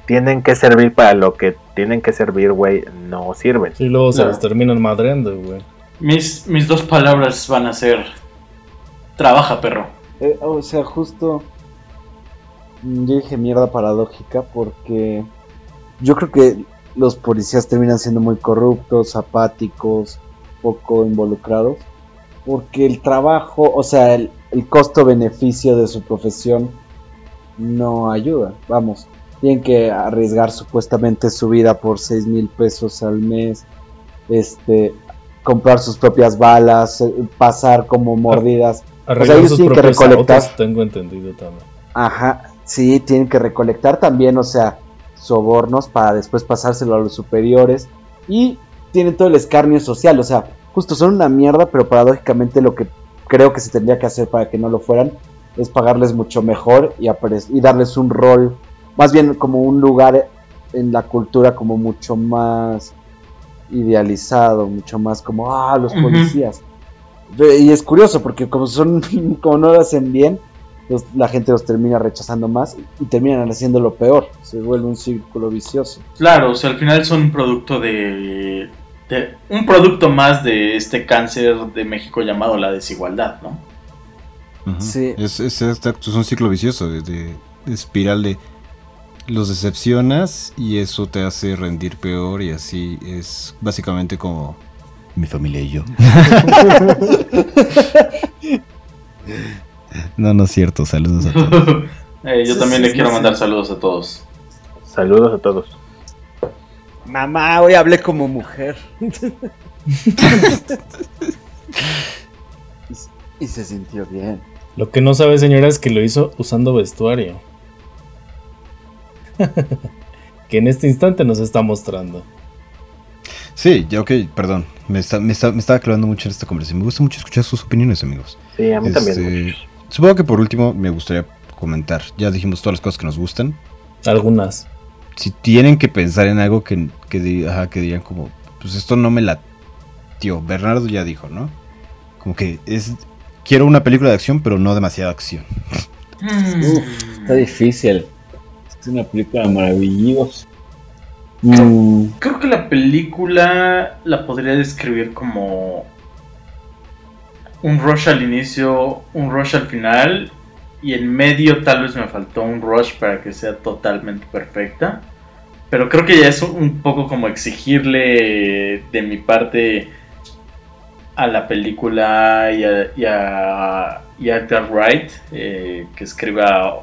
[SPEAKER 1] tienen que servir para lo que tienen que servir, güey, no sirven.
[SPEAKER 4] Y luego se
[SPEAKER 5] No.
[SPEAKER 4] les terminan madreando, güey.
[SPEAKER 5] Mis, mis dos palabras van a ser... Trabaja, perro.
[SPEAKER 6] Eh, o sea, justo. Yo dije mierda paradójica porque yo creo que los policías terminan siendo muy corruptos, apáticos, poco involucrados. Porque el trabajo, o sea, el, el costo-beneficio de su profesión no ayuda. Vamos, tienen que arriesgar supuestamente su vida por 6 mil pesos al mes, este, comprar sus propias balas, eh, pasar como mordidas. Ellos tienen que
[SPEAKER 4] propios
[SPEAKER 6] recolectar.
[SPEAKER 4] autos, tengo entendido también.
[SPEAKER 6] Ajá, sí, tienen que recolectar también, o sea, sobornos para después pasárselo a los superiores. Y tienen todo el escarnio social, o sea, justo son una mierda, pero paradójicamente lo que creo que se tendría que hacer para que no lo fueran es pagarles mucho mejor y, darles un rol, más bien como un lugar en la cultura como mucho más idealizado, mucho más como, ah, los policías. Y es curioso porque como son, como no lo hacen bien, los- la gente los termina rechazando más y terminan haciéndolo peor. Se vuelve un círculo vicioso.
[SPEAKER 5] Claro, o sea, al final son un producto de, de- un producto más de este cáncer de México llamado la desigualdad, ¿no?
[SPEAKER 6] Sí.
[SPEAKER 3] Es, es, exacto, es un ciclo vicioso de, de- de espiral de los decepcionas y eso te hace rendir peor y así es básicamente como mi familia y yo. no, no es cierto, saludos a todos.
[SPEAKER 5] Eh, yo
[SPEAKER 6] Sí,
[SPEAKER 5] también
[SPEAKER 6] sí,
[SPEAKER 5] le quiero
[SPEAKER 6] sí,
[SPEAKER 5] mandar saludos a todos.
[SPEAKER 1] Saludos a todos.
[SPEAKER 6] Mamá, hoy hablé como mujer. y, y se sintió bien.
[SPEAKER 4] Lo que no sabe, señora, es que lo hizo usando vestuario. que en este instante nos está mostrando.
[SPEAKER 3] Sí, ya ok, perdón. Me, está- me, está- me estaba clavando mucho en esta conversación. Me gusta mucho escuchar sus opiniones, amigos.
[SPEAKER 1] Sí, a mí
[SPEAKER 3] Este,
[SPEAKER 1] también. muchachos.
[SPEAKER 3] Supongo que por último me gustaría comentar. Ya dijimos todas las cosas que nos gustan.
[SPEAKER 4] Algunas.
[SPEAKER 3] si tienen que pensar en algo que, que, ajá, que digan como, pues esto no me la... Tío, Bernardo ya dijo, ¿no? Como que es... Quiero una película de acción, pero no demasiada acción.
[SPEAKER 6] Está difícil. Es una película maravillosa. Mm,
[SPEAKER 5] Creo que la película la podría describir como un rush al inicio, un rush al final y en medio tal vez me faltó un rush para que sea totalmente perfecta. Pero creo que ya es un poco como exigirle de mi parte a la película y a, y a, y Wright eh, que escriba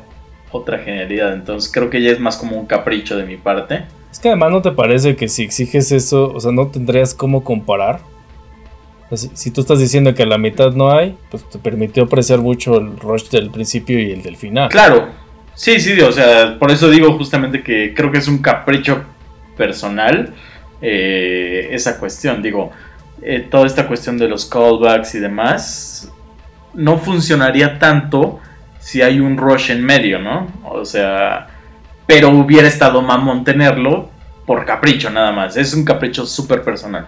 [SPEAKER 5] otra genialidad. Entonces creo que ya es más como un capricho de mi parte.
[SPEAKER 4] Es que además no te parece que si exiges eso, o sea, no tendrías cómo comparar. Si tú estás diciendo que a la mitad no hay, pues te permitió apreciar mucho el rush del principio y el del final.
[SPEAKER 5] Claro, sí, sí, o sea, por eso digo justamente que creo que es un capricho personal eh, esa cuestión. Digo, eh, toda esta cuestión de los callbacks y demás no funcionaría tanto si hay un rush en medio, ¿no? O sea, pero hubiera estado mamón tenerlo por capricho nada más. Es un capricho súper personal.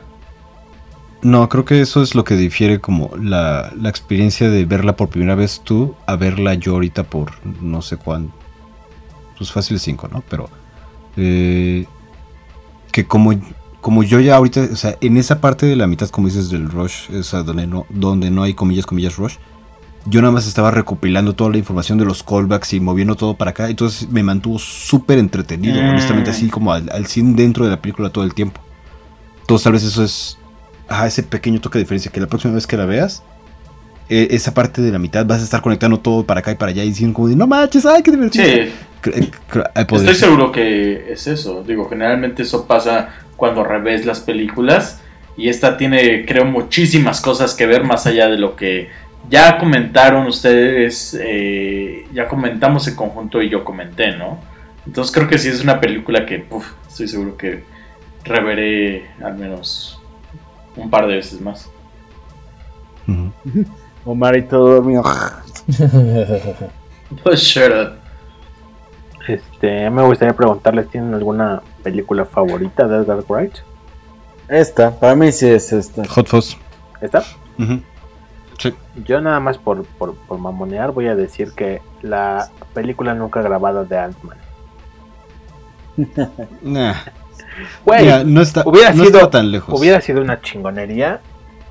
[SPEAKER 3] No, creo que eso es lo que difiere como la, la experiencia de verla por primera vez tú a verla yo ahorita por no sé cuánto. Pues fácil 5, ¿no? Pero... eh, que como, como yo ya ahorita, o sea, en esa parte de la mitad, como dices, del rush, esa donde no, donde no hay comillas, comillas, rush, yo nada más estaba recopilando toda la información de los callbacks y moviendo todo para acá, entonces me mantuvo súper entretenido,
[SPEAKER 5] Mm.
[SPEAKER 3] honestamente, así como al, al 100 dentro de la película todo el tiempo. Entonces tal vez eso es, ajá, ese pequeño toque de diferencia, que la próxima vez que la veas, eh, esa parte de la mitad vas a estar conectando todo para acá y para allá y diciendo como de, no manches, ay, qué divertido.
[SPEAKER 5] Sí,
[SPEAKER 3] eh, eh,
[SPEAKER 5] Estoy seguro que es eso. Digo, generalmente eso pasa cuando revés las películas. Y esta tiene, creo, muchísimas cosas que ver más allá de lo que ya comentaron ustedes. eh, ya comentamos en conjunto y yo comenté, ¿no? Entonces creo que sí es una película que, uf, estoy seguro que reveré al menos un par de veces más.
[SPEAKER 6] Omar y todo dormido.
[SPEAKER 5] Pues sure.
[SPEAKER 1] Este, me gustaría preguntarles, ¿tienen alguna película favorita de Edgar Wright?
[SPEAKER 6] Esta, para mí sí es esta.
[SPEAKER 3] Hot Fuzz.
[SPEAKER 1] ¿Esta?
[SPEAKER 3] Sí.
[SPEAKER 1] Yo nada más por, por, por mamonear voy a decir que la película nunca grabada de Ant-Man.
[SPEAKER 3] Nah.
[SPEAKER 1] Güey,
[SPEAKER 3] Mira, no está,
[SPEAKER 1] hubiera
[SPEAKER 3] no
[SPEAKER 1] sido-
[SPEAKER 3] tan lejos.
[SPEAKER 1] hubiera sido una chingonería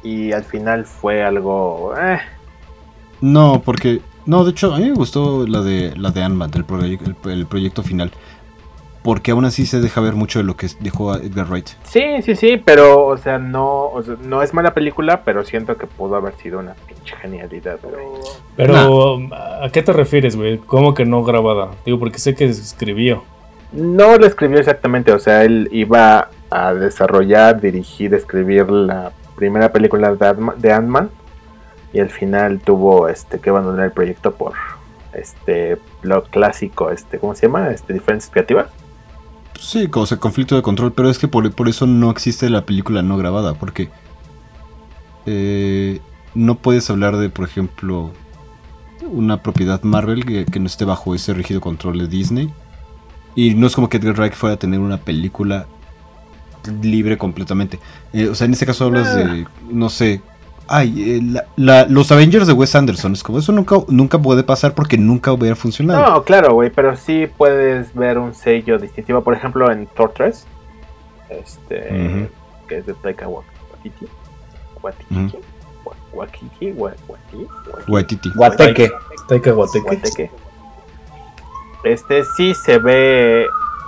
[SPEAKER 1] y al final fue algo... eh,
[SPEAKER 3] No, porque. No, de hecho, a mí me gustó la de la de Ant-Man, el, proye- el- el proyecto final. porque aún así se deja ver mucho de lo que dejó Edgar Wright.
[SPEAKER 1] Sí, sí, sí, pero, o sea, no, o sea, no es mala película, pero siento que pudo haber sido una pinche genialidad, güey.
[SPEAKER 4] Pero, ¿a qué te refieres, güey? ¿Cómo que no grabada? Digo, porque sé que escribió.
[SPEAKER 1] No lo escribió exactamente, o sea, él iba a desarrollar, dirigir, escribir la primera película de Ant- de Ant-Man y al final tuvo este que abandonar el proyecto por este lo clásico, este, ¿cómo se llama? Este diferencias creativas.
[SPEAKER 3] Sí, o sea, conflicto de control, pero es que por, por eso no existe la película no grabada, porque eh, no puedes hablar de, por ejemplo, una propiedad Marvel que no esté bajo ese rígido control de Disney. Y no es como que Edgar Wright fuera a tener una película libre completamente. Eh, o sea, en este caso hablas de, no sé, ay, eh, la- la- los Avengers de Wes Anderson. Es como eso nunca, nunca puede pasar porque nunca hubiera funcionado.
[SPEAKER 1] No, claro, güey, pero sí puedes ver un sello distintivo, por ejemplo, en Thor 3, este, que es de Taika Wa- Waititi. Waititi.
[SPEAKER 3] Ujú.
[SPEAKER 1] Wa- Waititi, Wa- Waititi, Waititi.
[SPEAKER 3] Waititi.
[SPEAKER 6] Guateque.
[SPEAKER 4] Taika Waititi.
[SPEAKER 1] Guateque. Este sí se ve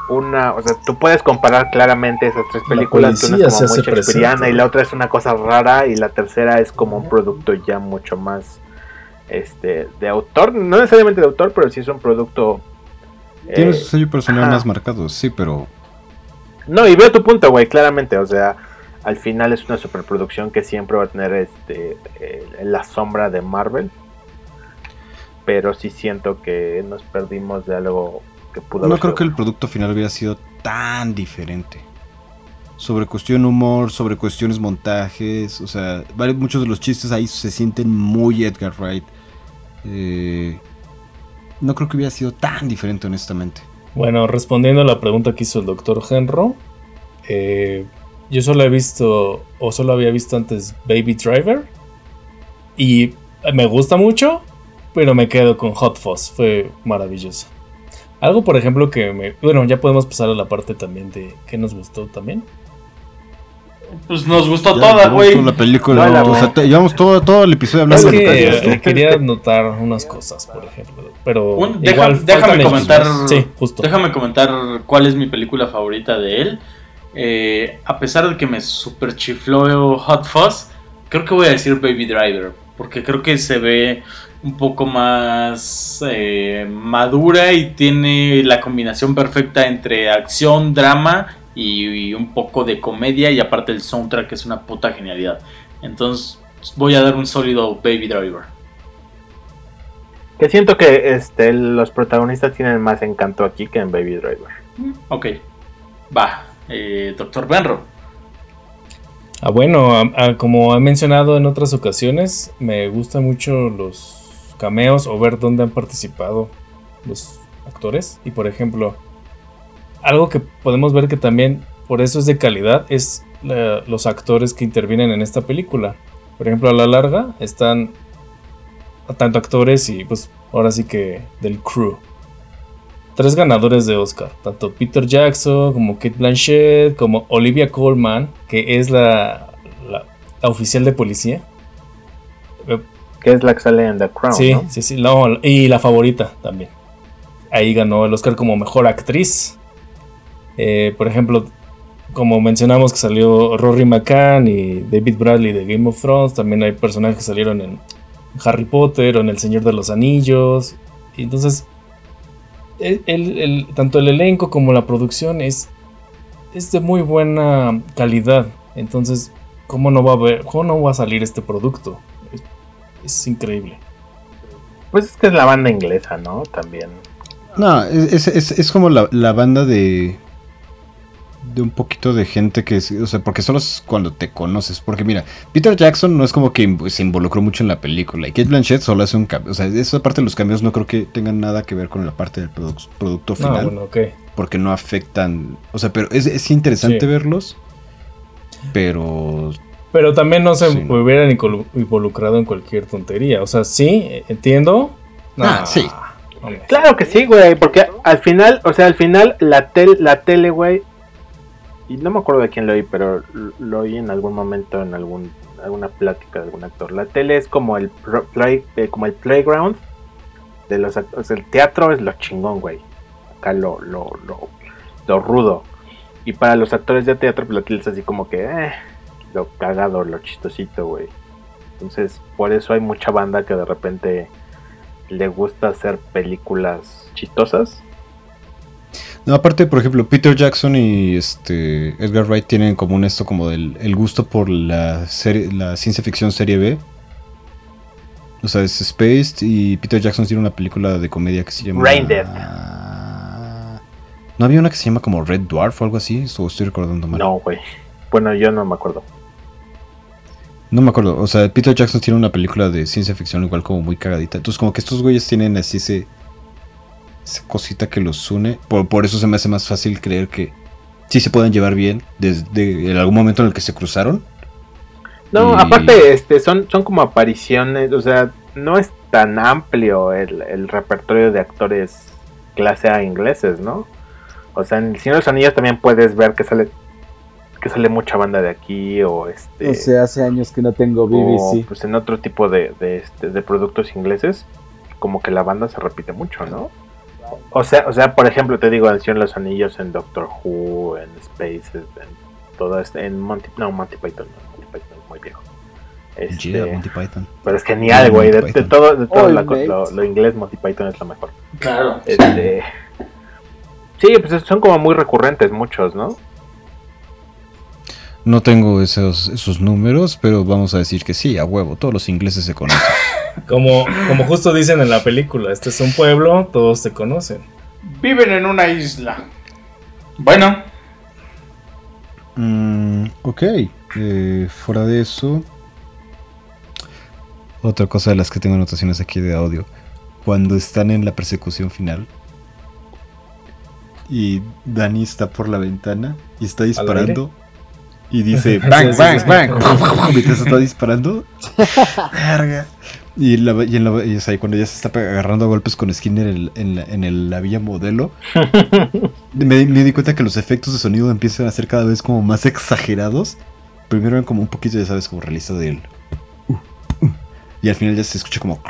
[SPEAKER 1] una, o sea, tú puedes comparar claramente esas tres
[SPEAKER 4] La
[SPEAKER 1] películas, que una es como muy shakespeariana y la otra es una cosa rara y la tercera es como un producto ya mucho más este de autor, no necesariamente de autor, pero sí es un producto
[SPEAKER 3] Tiene
[SPEAKER 1] eh,
[SPEAKER 3] su sello personal
[SPEAKER 1] ajá.
[SPEAKER 3] más marcado, sí, pero
[SPEAKER 1] No, y veo tu punto, güey, claramente, o sea, al final es una superproducción que siempre va a tener este eh, la sombra de Marvel. Pero sí siento que nos perdimos de algo que pudo
[SPEAKER 3] no
[SPEAKER 1] haber
[SPEAKER 3] creo
[SPEAKER 1] sido
[SPEAKER 3] que el producto final hubiera sido tan diferente. Sobre cuestión humor, sobre cuestiones montajes, o sea, varios- muchos de los chistes ahí se sienten muy Edgar Wright. Eh, no creo que hubiera sido tan diferente, honestamente.
[SPEAKER 4] Bueno, respondiendo a la pregunta que hizo el doctor Henro, eh, yo solo he visto, o solo había visto antes Baby Driver, y me gusta mucho, pero me quedo con Hot Fuzz, fue maravilloso. Algo, por ejemplo, que me... Bueno, ya podemos pasar a la parte también de que nos gustó también.
[SPEAKER 5] Pues nos gustó
[SPEAKER 3] Ya,
[SPEAKER 5] toda, güey.
[SPEAKER 3] la película, o sea, te- llevamos todo, todo el episodio
[SPEAKER 4] Es
[SPEAKER 3] hablando
[SPEAKER 4] que
[SPEAKER 3] de
[SPEAKER 4] eh, quería notar unas cosas, por ejemplo, pero
[SPEAKER 5] Un- deja-
[SPEAKER 4] igual
[SPEAKER 5] déjame comentar.
[SPEAKER 4] Sí, justo.
[SPEAKER 5] Déjame comentar cuál es mi película favorita de él. Eh, a pesar de que me super chifló Hot Fuzz, creo que voy a decir Baby Driver. Porque creo que se ve un poco más eh, madura y tiene la combinación perfecta entre acción, drama y, y un poco de comedia. Y aparte el soundtrack es una puta genialidad. Entonces voy a dar un sólido Baby Driver.
[SPEAKER 1] Que siento que este, los protagonistas tienen más encanto aquí que en Baby Driver.
[SPEAKER 5] Ok, va, eh, Doctor Benro.
[SPEAKER 4] Ah, bueno, a- a- como he mencionado en otras ocasiones, me gustan mucho los cameos o ver dónde han participado los actores. Y por ejemplo, algo que podemos ver que también por eso es de calidad es los actores que intervienen en esta película. Por ejemplo, a la larga están tanto actores y pues ahora sí que del crew. Tres ganadores de Oscar, tanto Peter Jackson como Kate Blanchett, como Olivia Colman, que es la, la- la oficial de policía.
[SPEAKER 1] Que es la que sale en The Crown,
[SPEAKER 4] sí,
[SPEAKER 1] ¿no?
[SPEAKER 4] sí, sí, no, y la favorita también. Ahí ganó el Oscar como mejor actriz. Eh, por ejemplo, como mencionamos que salió Rory McCann y David Bradley de Game of Thrones, también hay personajes que salieron en Harry Potter o en El Señor de los Anillos. Y entonces, el- el- el- tanto el elenco como la producción es, es de muy buena calidad. Entonces, ¿cómo no va a haber, cómo no va a salir este producto? Es, increíble.
[SPEAKER 1] Pues es que es la banda inglesa, ¿no? También.
[SPEAKER 3] No, es, es- es- como la, la banda de. De un poquito de gente que. es- O sea, porque solo es cuando te conoces. Porque mira, Peter Jackson no es como que se involucró mucho en la película. Y Kate Blanchett solo hace un cambio. O sea, esa parte de los cambios no creo que tengan nada que ver con la parte del produ- producto
[SPEAKER 4] No,
[SPEAKER 3] final.
[SPEAKER 4] bueno, ok.
[SPEAKER 3] Porque no afectan. O sea, pero es, es interesante
[SPEAKER 4] Sí.
[SPEAKER 3] verlos. Pero.
[SPEAKER 4] Pero también no se
[SPEAKER 3] Sí,
[SPEAKER 4] hubieran involucrado en cualquier tontería. O sea, sí, eh, entiendo.
[SPEAKER 3] Ah, sí.
[SPEAKER 4] hombre.
[SPEAKER 1] Claro que sí, güey, porque al final, o sea, al final la, tel, la tele, güey, y no me acuerdo de quién lo oí, pero lo oí en algún momento en algún alguna plática de algún actor. La tele es como el pro- play, eh, como el playground de los actores. El teatro es lo chingón, güey. Acá lo, lo, lo, lo rudo. Y para los actores de teatro, pues la es así como que, eh, lo cagado, lo chistosito, güey. Entonces, por eso hay mucha banda que de repente le gusta hacer películas chistosas.
[SPEAKER 3] No, aparte, por ejemplo, Peter Jackson y este Edgar Wright tienen en común esto como del el gusto por la serie, la ciencia ficción serie B. O sea, es Spaced y Peter Jackson tiene una película de comedia que se llama
[SPEAKER 1] Brain Dead.
[SPEAKER 3] ¿No había una que se llama como Red Dwarf o algo así? O estoy recordando mal.
[SPEAKER 1] No, güey. Bueno, yo no me acuerdo.
[SPEAKER 3] No me acuerdo. O sea, Peter Jackson tiene una película de ciencia ficción igual como muy cagadita. Entonces, como que estos güeyes tienen así ese. Esa cosita que los une. Por, por eso se me hace más fácil creer que sí se pueden llevar bien desde en algún momento en el que se cruzaron.
[SPEAKER 1] No,
[SPEAKER 3] Y-
[SPEAKER 1] aparte, este, son, son como apariciones, o sea, no es tan amplio el, el repertorio de actores clase A ingleses, ¿no? O sea, en El Señor de los Anillos también puedes ver que sale que sale mucha banda de aquí o este
[SPEAKER 6] O sea, hace años que no tengo
[SPEAKER 1] o,
[SPEAKER 6] BBC.
[SPEAKER 1] pues en otro tipo de, de, este, de productos ingleses como que la banda se repite mucho, ¿no? O sea, o sea, por ejemplo, te digo, en los Anillos, en Doctor Who, en Spaces, en todo este, en Monty, no, Monty Python, no, Monty Python es muy viejo. Este,
[SPEAKER 3] Yeah, Monty Python.
[SPEAKER 1] pero es genial, güey, de, de todo, de todo la- lo, lo inglés Monty Python es lo mejor.
[SPEAKER 5] Claro.
[SPEAKER 1] Este, sí, pues son como muy recurrentes muchos, ¿no?
[SPEAKER 3] No tengo esos, esos números, pero vamos a decir que sí, a huevo. Todos los ingleses se conocen.
[SPEAKER 4] Como, como justo dicen en la película, este es un pueblo, todos se conocen.
[SPEAKER 5] Viven en una isla. Bueno,
[SPEAKER 3] Mm, ok, eh, fuera de eso. Otra cosa de las que tengo anotaciones aquí de audio. Cuando están en la persecución final. Y Dani está por la ventana y está disparando. Y dice bang, bang, bang. Mientras está disparando. Verga. Y, en la, y, en la- y cuando ya se está agarrando a golpes con Skinner en, en la, en el- la villa modelo. me, di- me di cuenta que los efectos de sonido empiezan a ser cada vez como más exagerados. Primero eran como un poquito, ya sabes, como realista del. uh, uh, y al final ya se escucha como.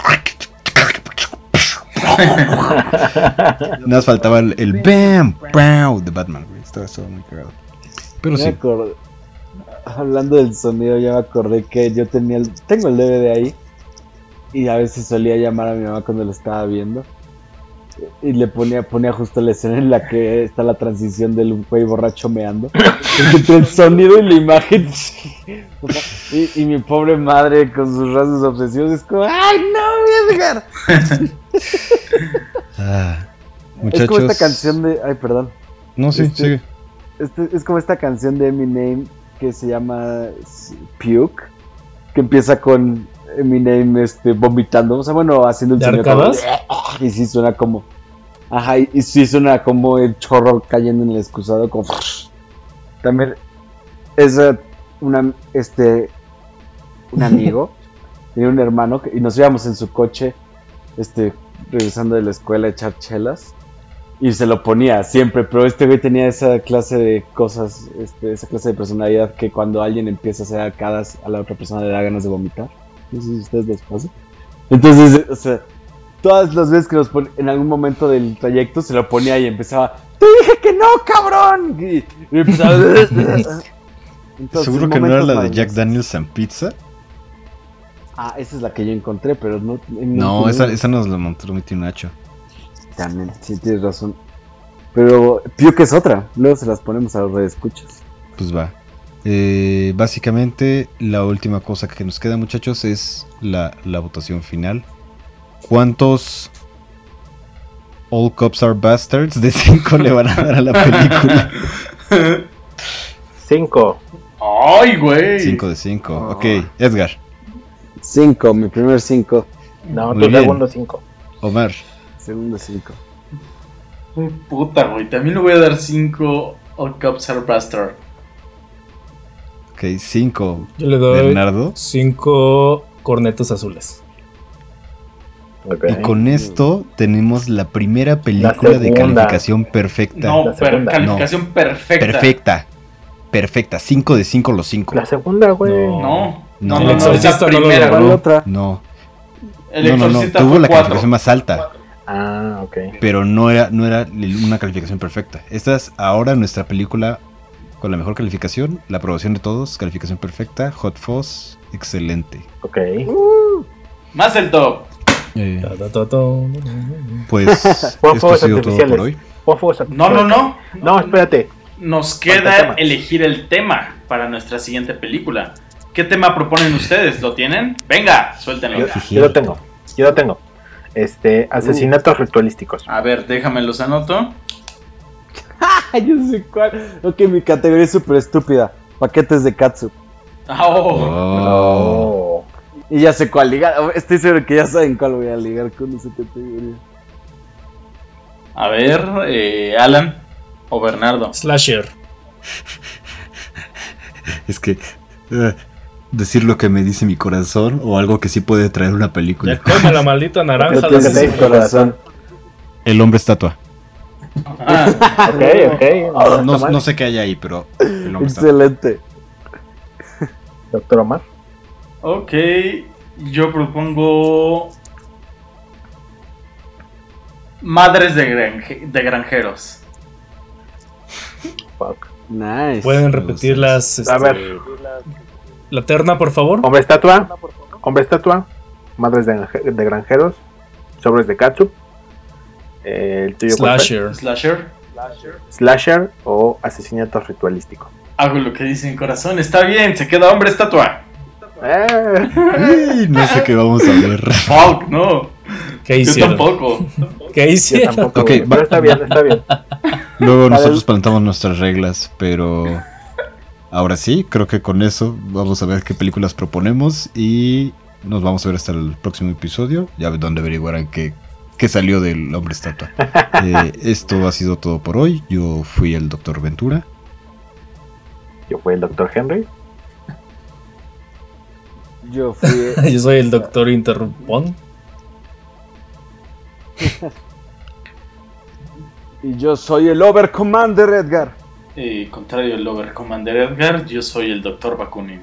[SPEAKER 3] Nada más faltaba el, el BAM! ¡Bam! de Batman, güey. Estaba, estaba muy cagado. Pero
[SPEAKER 6] Me
[SPEAKER 3] sí.
[SPEAKER 6] acordé- Hablando del sonido, ya me acordé que yo tenía el, tengo el DVD ahí y a veces solía llamar a mi mamá cuando lo estaba viendo y le ponía ponía justo la escena en la que está la transición del güey borracho meando entre el sonido y la imagen y, y mi pobre madre con sus rasgos obsesivos es como ay no dejar
[SPEAKER 3] Ah,
[SPEAKER 6] es
[SPEAKER 3] muchachos.
[SPEAKER 6] como esta canción de ay perdón
[SPEAKER 3] No, sí,
[SPEAKER 6] este-
[SPEAKER 3] sigue.
[SPEAKER 6] Este- es como esta canción de Eminem que se llama Puke, que empieza con Eminem este, vomitando, o sea, bueno, haciendo
[SPEAKER 4] ¿De
[SPEAKER 6] sonido como- y sí suena como, ajá, y, y sí suena como el chorro cayendo en el excusado, como, también es eh, una, este, un amigo, tenía un hermano, que- y nos íbamos en su coche, este, regresando de la escuela a echar chelas, y se lo ponía siempre, pero este güey tenía esa clase de cosas, este, esa clase de personalidad que cuando alguien empieza a hacer arcadas a la otra persona le da ganas de vomitar. No sé si ustedes les pasa. Entonces, o sea, todas las veces que nos pon- en algún momento del trayecto se lo ponía y empezaba, ¡Te dije que no, cabrón! Y, y empezaba. Entonces,
[SPEAKER 3] Seguro que no era la de Jack. Daniels and Pizza.
[SPEAKER 6] Ah, esa es la que yo encontré, pero no.
[SPEAKER 3] No, esa, esa nos la montó mi tío Nacho.
[SPEAKER 6] También, sí, tienes razón. Pero Puke es otra. Luego se las ponemos a los redescuchas.
[SPEAKER 3] Pues va. Eh, básicamente, la última cosa que nos queda, muchachos, es la, la votación final. ¿Cuántos All Cops Are Bastards de 5 le van a dar a la película?
[SPEAKER 1] Cinco.
[SPEAKER 5] Ay, güey.
[SPEAKER 3] 5 de 5. Ok, Edgar,
[SPEAKER 6] Cinco, mi primer cinco.
[SPEAKER 1] No,
[SPEAKER 3] Muy
[SPEAKER 1] tu
[SPEAKER 3] bien.
[SPEAKER 1] segundo cinco.
[SPEAKER 3] Omar,
[SPEAKER 6] Segundo cinco.
[SPEAKER 5] Puta, güey. También le voy a dar 5 All Cops Are Bastard.
[SPEAKER 3] ok, 5.
[SPEAKER 4] Yo le doy
[SPEAKER 3] Bernardo.
[SPEAKER 4] cinco cornetos azules.
[SPEAKER 1] Ok.
[SPEAKER 3] Y con esto tenemos la primera película de calificación perfecta.
[SPEAKER 5] No, calificación perfecta.
[SPEAKER 3] Perfecta. Perfecta. 5 de 5 los 5.
[SPEAKER 1] La segunda, güey.
[SPEAKER 4] No.
[SPEAKER 5] No,
[SPEAKER 3] No.
[SPEAKER 5] no, no, no,
[SPEAKER 4] no logró.
[SPEAKER 6] ¿Cuál otra?
[SPEAKER 3] No.
[SPEAKER 5] El
[SPEAKER 3] no, no, no.
[SPEAKER 5] Exorcista
[SPEAKER 3] Tuvo
[SPEAKER 5] fue
[SPEAKER 3] la
[SPEAKER 5] cuatro.
[SPEAKER 3] calificación más alta.
[SPEAKER 1] Ah, ok.
[SPEAKER 3] pero no era, no era una calificación perfecta. Esta es ahora nuestra película con la mejor calificación, la aprobación de todos, calificación perfecta, Hot Fuzz, excelente.
[SPEAKER 1] Ok.
[SPEAKER 5] Más el top.
[SPEAKER 3] Eh, pues esto ha sido todo
[SPEAKER 1] artificiales.
[SPEAKER 3] por hoy.
[SPEAKER 5] No, no, no.
[SPEAKER 1] No, espérate.
[SPEAKER 5] Nos queda elegir el tema para nuestra siguiente película. ¿Qué tema proponen ustedes? ¿Lo tienen? Venga, suéltenlo.
[SPEAKER 1] Yo, yo lo tengo. Yo lo tengo. Este, asesinatos ritualísticos.
[SPEAKER 5] A ver, déjame los anoto.
[SPEAKER 6] Yo sé cuál. Ok, mi categoría es súper estúpida. Paquetes de katsu.
[SPEAKER 5] Ah, oh.
[SPEAKER 3] Oh.
[SPEAKER 6] Y ya sé cuál ligar. Estoy seguro que ya saben cuál voy a ligar con esa categoría.
[SPEAKER 5] A ver, eh, Alan o Bernardo.
[SPEAKER 4] Slasher.
[SPEAKER 3] Es que eh, decir lo que me dice mi corazón o algo que sí puede traer una
[SPEAKER 4] Ya
[SPEAKER 3] película.
[SPEAKER 4] come la maldita naranja. De ese-
[SPEAKER 6] corazón.
[SPEAKER 3] El hombre estatua.
[SPEAKER 5] Ah,
[SPEAKER 1] Ok, ok.
[SPEAKER 3] No, sé qué hay ahí, pero el hombre estatua.
[SPEAKER 6] Excelente.
[SPEAKER 1] Doctor Omar.
[SPEAKER 5] ok, yo propongo Madres de, granje- de granjeros.
[SPEAKER 1] Fuck.
[SPEAKER 6] Nice.
[SPEAKER 4] Pueden repetir las. este,
[SPEAKER 1] A ver.
[SPEAKER 4] La terna, por favor.
[SPEAKER 1] Hombre estatua. Hombre estatua. Madres de, granje- de granjeros. Sobres de katsup. Eh, el tuyo fue?
[SPEAKER 4] Slasher.
[SPEAKER 5] Slasher.
[SPEAKER 1] Slasher o asesinato ritualístico.
[SPEAKER 5] Hago lo que dice mi corazón. Está bien, se queda hombre estatua.
[SPEAKER 1] Eh,
[SPEAKER 3] no sé qué vamos a ver.
[SPEAKER 5] Fuck, no.
[SPEAKER 4] ¿Qué
[SPEAKER 5] Yo
[SPEAKER 4] hicieron?
[SPEAKER 5] tampoco.
[SPEAKER 4] ¿Qué
[SPEAKER 1] yo
[SPEAKER 4] hicieron?
[SPEAKER 1] tampoco. Güey,
[SPEAKER 3] va-
[SPEAKER 1] pero está bien, está bien.
[SPEAKER 3] Luego nosotros plantamos nuestras reglas, pero ahora sí, creo que con eso vamos a ver qué películas proponemos y nos vamos a ver hasta el próximo episodio, ya donde averiguarán qué, qué salió del hombre estatua. Eh, esto ha sido todo por hoy. Yo fui el doctor Ventura.
[SPEAKER 1] Yo fui el doctor Henry.
[SPEAKER 6] Yo fui.
[SPEAKER 4] Yo soy el doctor Interrupón.
[SPEAKER 6] y yo soy el Over Commander Edgar.
[SPEAKER 5] Eh, contrario al Over Commander Edgar, yo soy el Dr. Bakunin.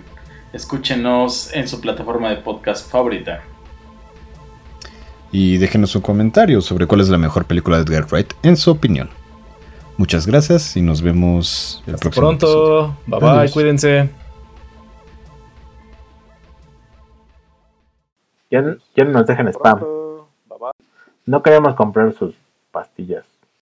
[SPEAKER 5] Escúchenos en su plataforma de podcast favorita.
[SPEAKER 3] Y déjenos un comentario sobre cuál es la mejor película de Edgar Wright en su opinión. Muchas gracias y nos vemos el
[SPEAKER 4] Hasta
[SPEAKER 3] próximo episodio.
[SPEAKER 4] pronto. Bye bye.
[SPEAKER 3] Adiós.
[SPEAKER 4] Cuídense.
[SPEAKER 1] Ya, ya no nos dejen spam. No queremos comprar sus pastillas.